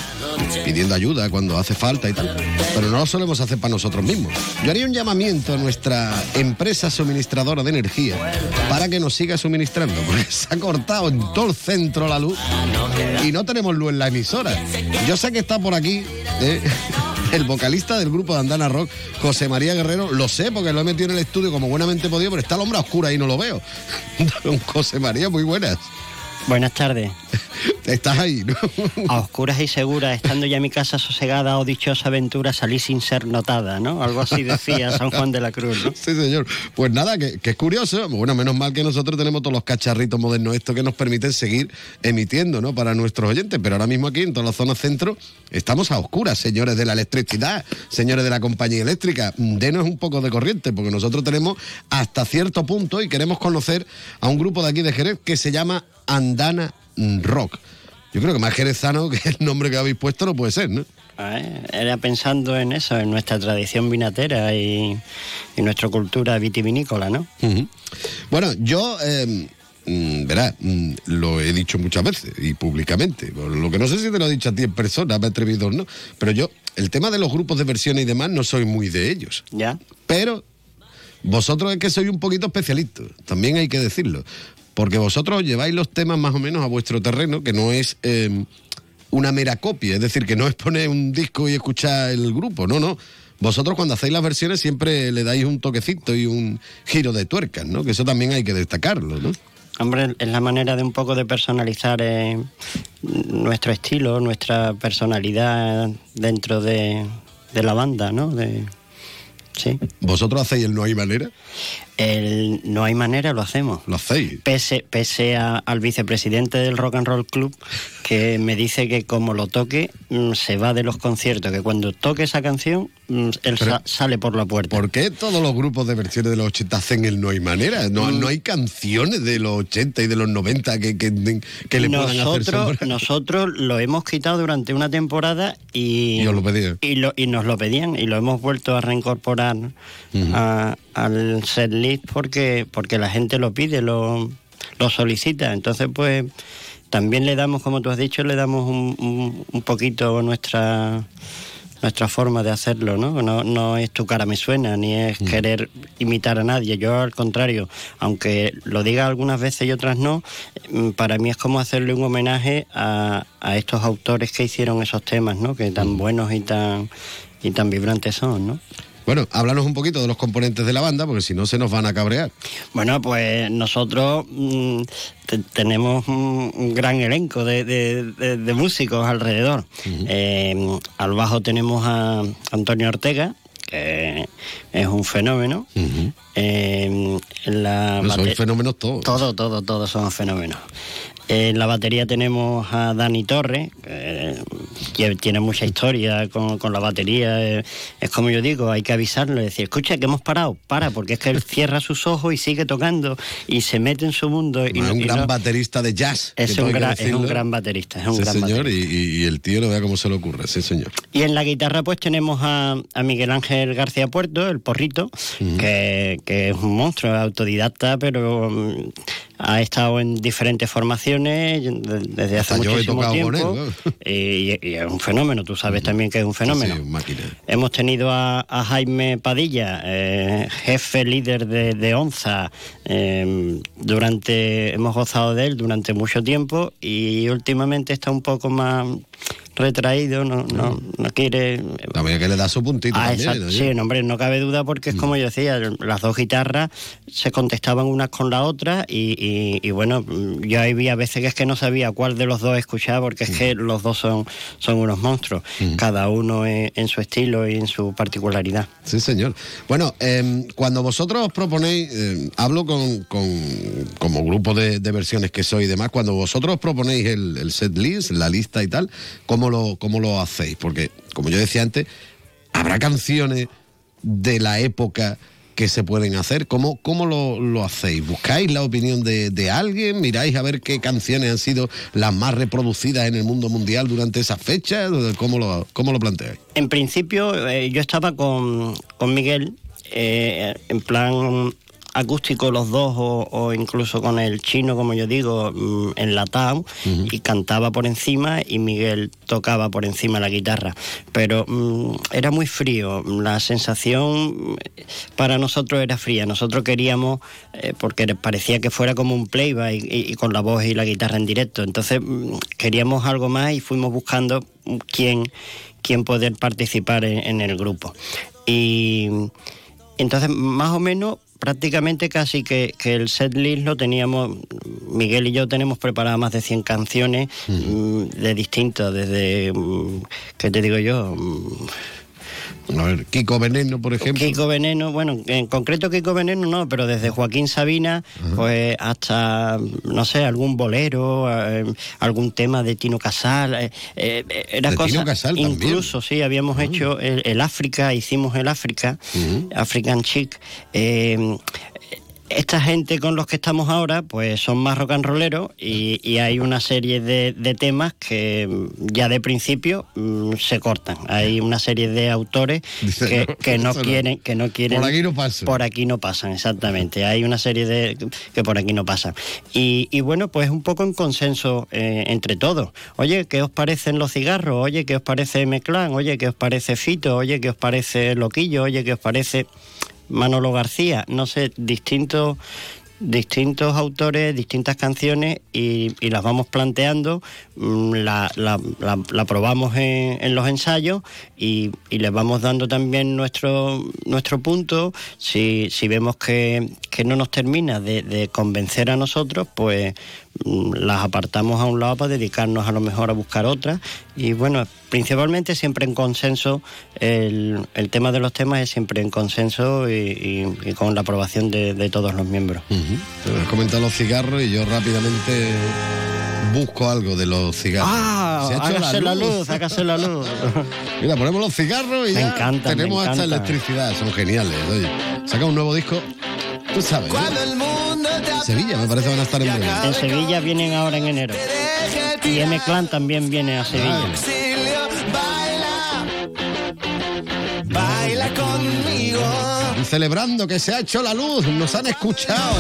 pidiendo ayuda cuando hace falta y tal. Pero no lo solemos hacer para nosotros mismos. Yo haría un llamamiento a nuestra empresa suministradora de energía para que nos siga suministrando, porque (laughs) se ha cortado en todo el centro la luz y no tenemos luz en la emisora. Yo sé que está por aquí. ¿eh? El vocalista del grupo de Andana Rock, José María Guerrero, lo sé porque lo he metido en el estudio como buenamente podido, pero está la sombra oscura y no lo veo. (laughs) José María, muy buenas. Buenas tardes. (laughs) Estás ahí, ¿no? A oscuras y seguras, estando ya en mi casa sosegada o dichosa aventura, salí sin ser notada, ¿no? Algo así decía San Juan de la Cruz, ¿no? Sí, señor. Pues nada, que, que es curioso. Bueno, menos mal que nosotros tenemos todos los cacharritos modernos estos que nos permiten seguir emitiendo, ¿no? Para nuestros oyentes. Pero ahora mismo aquí, en toda la zona centro, estamos a oscuras, señores de la electricidad, señores de la compañía eléctrica. Denos un poco de corriente, porque nosotros tenemos hasta cierto punto y queremos conocer a un grupo de aquí de Jerez que se llama Andana Rock. Yo creo que más jerezano que el nombre que habéis puesto no puede ser, ¿no? Era pensando en eso, en nuestra tradición vinatera y, y nuestra cultura vitivinícola, ¿no? Bueno, yo, eh, mm, verá, mm, lo he dicho muchas veces y públicamente. Lo que no sé si te lo he dicho a ti en persona, me he atrevido o no. Pero yo, el tema de los grupos de versiones y demás, no soy muy de ellos. ¿Ya? Pero vosotros es que sois un poquito especialistas, también hay que decirlo. Porque vosotros lleváis los temas más o menos a vuestro terreno, que no es eh, una mera copia, es decir, que no es poner un disco y escuchar el grupo, no, no. Vosotros cuando hacéis las versiones siempre le dais un toquecito y un giro de tuercas, ¿no? Que eso también hay que destacarlo, ¿no? Hombre, es la manera de un poco de personalizar eh, nuestro estilo, nuestra personalidad dentro de, de la banda, ¿no? De, sí. ¿Vosotros hacéis el No hay manera? El No hay manera lo hacemos. ¿Lo hacéis? Pese, pese a- al vicepresidente del Rock and Roll Club, que me dice que como lo toque, mm, se va de los conciertos, que cuando toque esa canción, él Pero- sa- sale por la puerta. ¿Por qué todos los grupos de versiones de los 80 hacen el No hay manera? No, Mm. no hay canciones de los 80 y de los 90 que, que, que le puedan hacer nosotros, sombra. nosotros lo hemos quitado durante una temporada y, Y os lo pedían. y, lo- y nos lo pedían y lo hemos vuelto a reincorporar a- al setlist porque, porque la gente lo pide, lo, lo solicita. Entonces, pues también le damos, como tú has dicho, le damos un, un- un poquito nuestra nuestra forma de hacerlo, ¿no? ¿no? No es tu cara me suena, ni es querer imitar a nadie. Yo, al contrario, aunque lo diga algunas veces y otras no, mm, para mí es como hacerle un homenaje a, a estos autores que hicieron esos temas, ¿no? Que tan buenos y tan, y tan vibrantes son, ¿no? Bueno, háblanos un poquito de los componentes de la banda, porque si no se nos van a cabrear. Bueno, pues nosotros mm, te- tenemos un, un gran elenco de, de- de- de músicos alrededor. Eh, al bajo tenemos a Antonio Ortega, que es un fenómeno. Eh, en la No, sois bate- fenómenos todos. Todo, todo, todos son fenómenos. En la batería tenemos a Dani Torres, que tiene mucha historia con, con la batería. eh, Es como yo digo, hay que avisarlo, decir, escucha que hemos parado, para, porque es que él cierra sus ojos y sigue tocando y se mete en su mundo. Y es un y gran no- baterista de jazz. es, un gran, es un gran baterista, es un Sí, gran señor, baterista. y, el tío no vea cómo se le ocurre, sí, señor. Y en la guitarra pues tenemos a, a Miguel Ángel García Puerto, el porrito, que, que es un monstruo, autodidacta, pero ha estado en diferentes formaciones de- desde hace Hasta yo he muchísimo tocado con tiempo. él, (laughs) y, y es un fenómeno, tú sabes también que es un fenómeno. Sí, máquina. Hemos tenido a, a Jaime Padilla, eh, jefe líder de, de ONZA, eh, durante, hemos gozado de él durante mucho tiempo y últimamente está un poco más retraído, no, no, no quiere También que le da su puntito Ah, también, oye. Sí, no, hombre, no cabe duda porque es como yo decía, las dos guitarras se contestaban unas con la otra y, y- y bueno, mm, yo había veces que es que no sabía cuál de los dos escuchar porque es que los dos son, son unos monstruos, cada uno en, en su estilo y en su particularidad. Sí, señor. Bueno, eh, cuando vosotros proponéis, eh, hablo con, con- como grupo de, de versiones que soy y demás, cuando vosotros proponéis el, el set list, la lista y tal, ¿cómo lo, ¿cómo lo hacéis? Porque, como yo decía antes, habrá canciones de la época que se pueden hacer. ¿Cómo, cómo lo, lo hacéis? ¿Buscáis la opinión de, de alguien? ¿Miráis a ver qué canciones han sido las más reproducidas en el mundo mundial durante esas fechas? ¿Cómo lo, cómo lo planteáis? En principio, eh, yo estaba con, con Miguel, eh, en plan acústico los dos o, o incluso con el chino, como yo digo, mm, enlatado y cantaba por encima y Miguel tocaba por encima la guitarra. Pero mm, era muy frío, la sensación mm, para nosotros era fría. Nosotros queríamos, eh, porque parecía que fuera como un playback y, y- y con la voz y la guitarra en directo. Entonces queríamos algo más y fuimos buscando quién, quién poder participar en, en el grupo. Y entonces, más o menos, prácticamente casi que, que el set list lo teníamos, Miguel y yo tenemos preparadas más de 100 canciones mm, de distintos, desde, mm, ¿qué te digo yo? A ver, Kiko Veneno, por ejemplo. Kiko Veneno, bueno, en concreto Kiko Veneno no, pero desde Joaquín Sabina, pues hasta, no sé, algún bolero, eh, algún tema de Tino Casal, eh, eh, era cosa, Tino Casal también. incluso sí, habíamos hecho el, el África, hicimos el África, African Chic. Esta gente con los que estamos ahora, pues son más rock and rolleros y, y hay una serie de, de temas que mm, ya de principio mm, se cortan. Hay una serie de autores Dice, que, no, que no eso no. quieren, que no quieren. Por aquí no pasan. Por aquí no pasan, exactamente. Hay una serie de que por aquí no pasan. Y, y bueno, pues un poco en consenso eh, entre todos. Oye, ¿qué os parecen los cigarros? Oye, ¿qué os parece Meclán? Oye, ¿qué os parece Fito? Oye, ¿qué os parece Loquillo? Oye, ¿qué os parece Manolo García? No sé, distintos distintos autores, distintas canciones y, y las vamos planteando, mm, la, la- probamos en, en los ensayos y, y les vamos dando también nuestro, nuestro punto. Si, si vemos que, que no nos termina de, convencer a nosotros, pues las apartamos a un lado para dedicarnos a lo mejor a buscar otras. Y bueno, principalmente siempre en consenso, el, el tema de los temas es siempre en consenso y, y- y con la aprobación de, de todos los miembros. Te has comentado los cigarros y yo rápidamente busco algo de los cigarros. Ah, Se ha hecho hágase la luz, hágase la luz. (laughs) Mira, ponemos los cigarros y Me ya encanta, tenemos hasta electricidad. Son geniales. Oye, saca un nuevo disco. Tú sabes. ¿eh? Sevilla, me parece van a estar en breve. En Sevilla vienen ahora en enero. Y M Clan también viene a Sevilla. Baila conmigo. Y celebrando que se ha hecho la luz, nos han escuchado.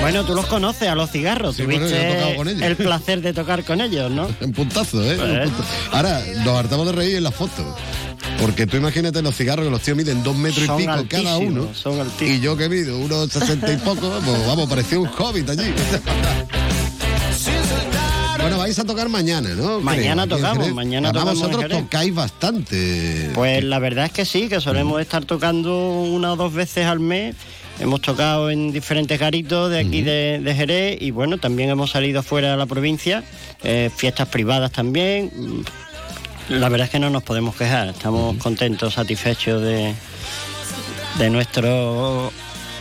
Bueno, tú los conoces a los cigarros. Sí, Tuviste el placer de tocar con ellos, ¿no? (laughs) En puntazo, ¿eh? Pues. En. Ahora, nos hartamos de reír en las fotos. Porque tú imagínate los cigarros que los tíos miden dos metros Son y pico cada uno. son altísimos. Y yo que mido unos sesenta y poco, pues vamos, parecía un hobbit allí. Bueno, vais a tocar mañana, ¿no? Mañana Creo, tocamos, mañana Además, tocamos vosotros tocáis bastante. Pues la verdad es que sí, que solemos estar tocando una o dos veces al mes. Hemos tocado en diferentes garitos de aquí de, de Jerez y bueno, también hemos salido fuera de la provincia, eh, fiestas privadas también. La verdad es que no nos podemos quejar, estamos contentos, satisfechos de, de nuestro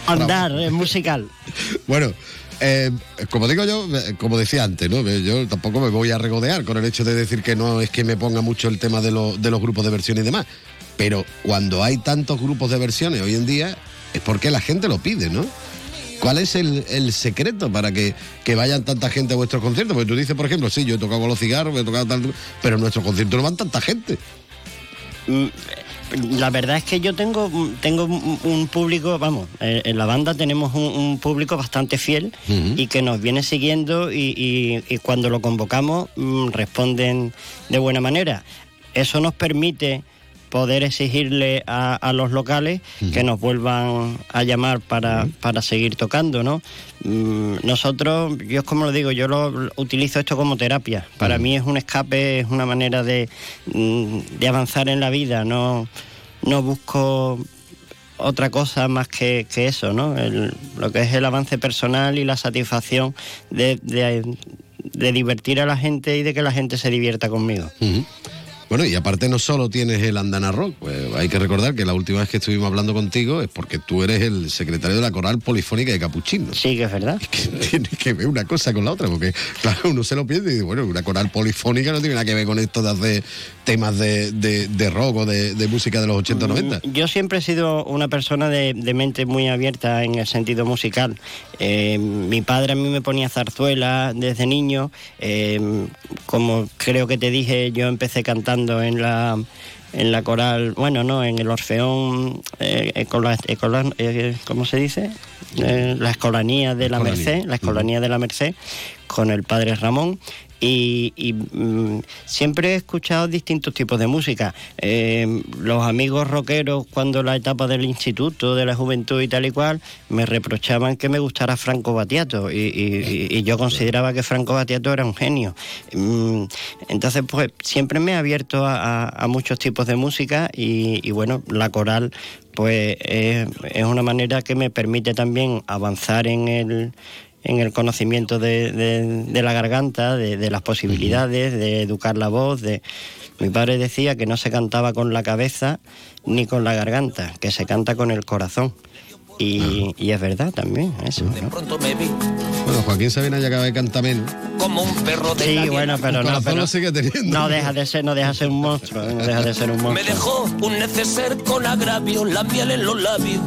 andar musical. (laughs) Bueno, eh, como digo yo, eh, como decía antes, ¿no? Yo tampoco me voy a regodear con el hecho de decir que no es que me ponga mucho el tema de, lo- de los grupos de versión y demás. Pero cuando hay tantos grupos de versiones hoy en día, es porque la gente lo pide, ¿no? ¿Cuál es el, el secreto para que, que vayan tanta gente a vuestros conciertos? Porque tú dices, por ejemplo, sí, yo he tocado con los cigarros, he tocado tal, pero en nuestros conciertos no van tanta gente. Mm, La verdad es que yo tengo, tengo un público, vamos, eh, en la banda tenemos un, un público bastante fiel y que nos viene siguiendo y, y- y cuando lo convocamos mm, responden de buena manera. Eso nos permite poder exigirle a, a los locales que nos vuelvan a llamar para, para seguir tocando, ¿no? Mm, Nosotros, yo es como lo digo, yo lo, utilizo esto como terapia. Para mí es un escape, es una manera de, mm, de avanzar en la vida, no, no busco otra cosa más que, que eso, ¿no? El- lo que es el avance personal y la satisfacción de, de- de divertir a la gente y de que la gente se divierta conmigo. Bueno, y aparte no solo tienes el Andana Rock, pues hay que recordar que la última vez que estuvimos hablando contigo es porque tú eres el secretario de la coral polifónica de Capuchino. Sí, que es verdad. (laughs) tiene que ver una cosa con la otra, porque claro, uno se lo piensa y dice, bueno, una coral polifónica no tiene nada que ver con esto de hacer temas de, de, de rock o de, de música de los 80 o 90. Yo siempre he sido una persona de, de mente muy abierta en el sentido musical. Eh, mi padre a mí me ponía zarzuela desde niño. eh, como creo que te dije, yo empecé cantando en la en la coral, bueno, no, en el Orfeón, eh, eh, ¿cómo se dice? Eh, la escolanía de la Escolanía. Merced, la escolanía de la Merced, con el padre Ramón. Y, mm, siempre he escuchado distintos tipos de música. Eh, los amigos rockeros, cuando la etapa del instituto, de la juventud y tal y cual, me reprochaban que me gustara Franco Battiato. Y, yo consideraba que Franco Battiato era un genio. Mm, Entonces, pues siempre me he abierto a, muchos tipos de música y, bueno, la coral pues es, es una manera que me permite también avanzar en el, en el conocimiento de, de- de la garganta, de, de las posibilidades, de educar la voz. De... Mi padre decía que no se cantaba con la cabeza ni con la garganta, que se canta con el corazón. Y, y es verdad también eso. ¿no? Pronto me vi Bueno, Joaquín Sabina ya acaba de cantar menos. como un perro de Sí, bueno, pero no, corazón pero lo sigue teniendo. no deja de ser, no deja de ser un monstruo, no deja de ser un Me monstruo. dejó un neceser con agravio, la miel en los labios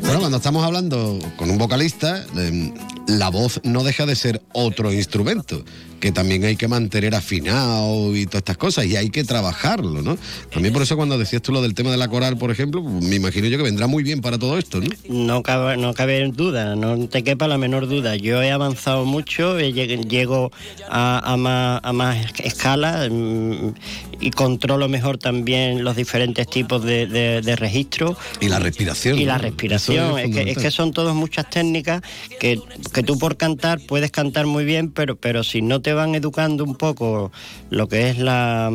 Bueno, cuando estamos hablando con un vocalista, eh, la voz no deja de ser otro instrumento, que también hay que mantener afinado y todas estas cosas, y hay que trabajarlo, ¿no? También por eso cuando decías tú lo del tema de la coral, por ejemplo, me imagino yo que vendrá muy bien para todo esto, ¿no? No cabe, no cabe duda, no te quepa la menor duda. Yo he avanzado mucho, llego a, a más, a más escala mm, y controlo mejor también los diferentes tipos de, de, de registro. Y la respiración. Y la respiración. Es, que, es fundamental. que son todas muchas técnicas que, que tú por cantar puedes cantar muy bien, pero, pero si no te van educando un poco lo que es la,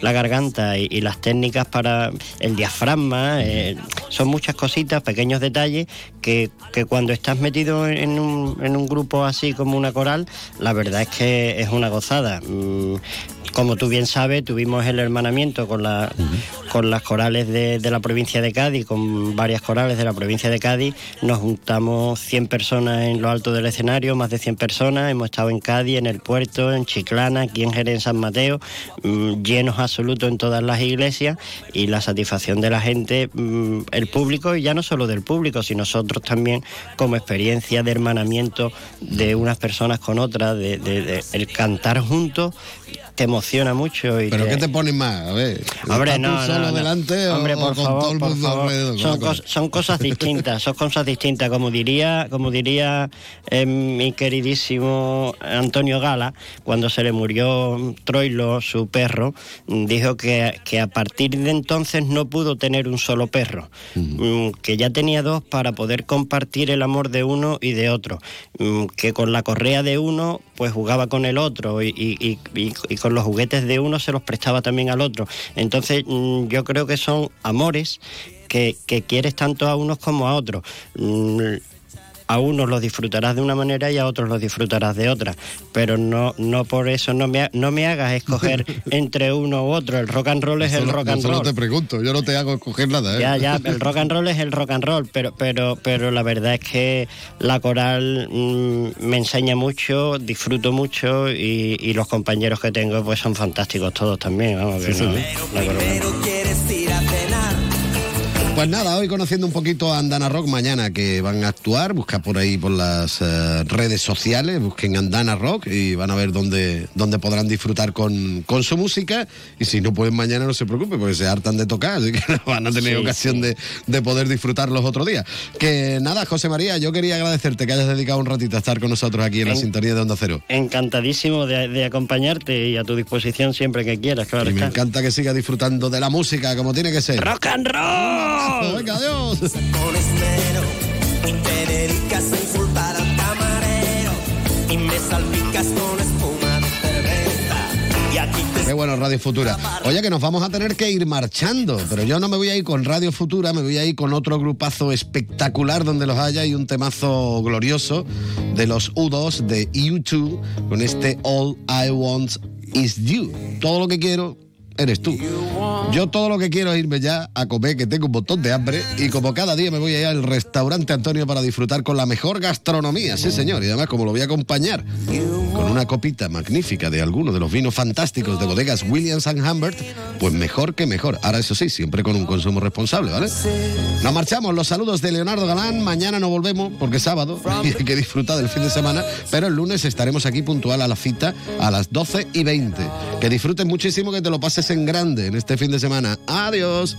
la garganta y, y las técnicas para el diafragma, eh, son muchas cositas, pequeños detalles que, que cuando estás metido en un, en un grupo así como una coral, la verdad es que es una gozada. Mm, Como tú bien sabes, tuvimos el hermanamiento con, la, con las corales de, de la provincia de Cádiz, con varias corales de la provincia de Cádiz. Nos juntamos 100 personas en lo alto del escenario, más de 100 personas. Hemos estado en Cádiz, en el puerto, en Chiclana, aquí en Jerez, en San Mateo, mm, llenos absolutos en todas las iglesias y la satisfacción de la gente, mm, el público, y ya no solo del público, sino nosotros también como experiencia de hermanamiento de unas personas con otras, de- de el cantar juntos te emociona mucho. Y ¿Pero te- qué te pones más? A ver, Hombre, ¿estás no, tú solo no, delante Hombre, o por con favor, todo el mundo alrededor? Son, ¿Cómo cos- son cosas (laughs) distintas, son cosas distintas. Como diría, como diría eh, mi queridísimo Antonio Gala, cuando se le murió Troilo, su perro, mm, dijo que, que a partir de entonces no pudo tener un solo perro, Mm, que ya tenía dos para poder compartir el amor de uno y de otro, Mm, que con la correa de uno pues jugaba con el otro y, y- y- y- y con los juguetes de uno se los prestaba también al otro. Entonces mm, yo creo que son amores que, que quieres tanto a unos como a otros. A unos los disfrutarás de una manera y a otros los disfrutarás de otra. Pero no, no por eso no me, ha- no me hagas escoger (laughs) entre uno u otro. El rock and roll es el Solo- rock and solo roll. te pregunto, yo no te hago escoger nada. ¿eh? Ya, ya, el rock and roll es el rock and roll, pero, pero, pero la verdad es que la coral mm, me enseña mucho, disfruto mucho y, y los compañeros que tengo pues son fantásticos todos también. Vamos, que Sí, no- sí. no hay problema. Pues nada, hoy conociendo un poquito a Andana Rock, mañana que van a actuar, busca por ahí por las eh, redes sociales, busquen Andana Rock y van a ver dónde, dónde podrán disfrutar con, con su música. Y si no pueden mañana, no se preocupe, porque se hartan de tocar, así que (laughs) no van a tener Sí, ocasión sí. De, de poder disfrutar los otros días. Que nada, José María, yo quería agradecerte que hayas dedicado un ratito a estar con nosotros aquí en la sintonía de Onda Cero. Encantadísimo de, de acompañarte y a tu disposición siempre que quieras, claro. Y me encanta que sigas disfrutando de la música como tiene que ser. ¡Rock and roll! Venga, adiós. Con esmero y te dedicas a insultar al camarero y me salpicas con espuma de cerveza. Y aquí te Qué bueno, Radio Futura. Oye, que nos vamos a tener que ir marchando, pero yo no me voy a ir con Radio Futura, me voy a ir con otro grupazo espectacular donde los haya y un temazo glorioso de los U2 de U2 con este All I Want Is You. Todo lo que quiero eres tú. Yo todo lo que quiero es irme ya a comer, que tengo un montón de hambre, y como cada día me voy a ir al restaurante Antonio para disfrutar con la mejor gastronomía, sí señor, y además como lo voy a acompañar con una copita magnífica de alguno de los vinos fantásticos de bodegas Williams and Humbert, pues mejor que mejor. Ahora eso sí, siempre con un consumo responsable, ¿vale? Nos marchamos, los saludos de Leonardo Galán, mañana no volvemos porque es sábado y hay que disfrutar del fin de semana, pero el lunes estaremos aquí puntual a la cita a las 12 y 20. Que disfruten muchísimo, que te lo pases en grande en este fin de semana. Adiós.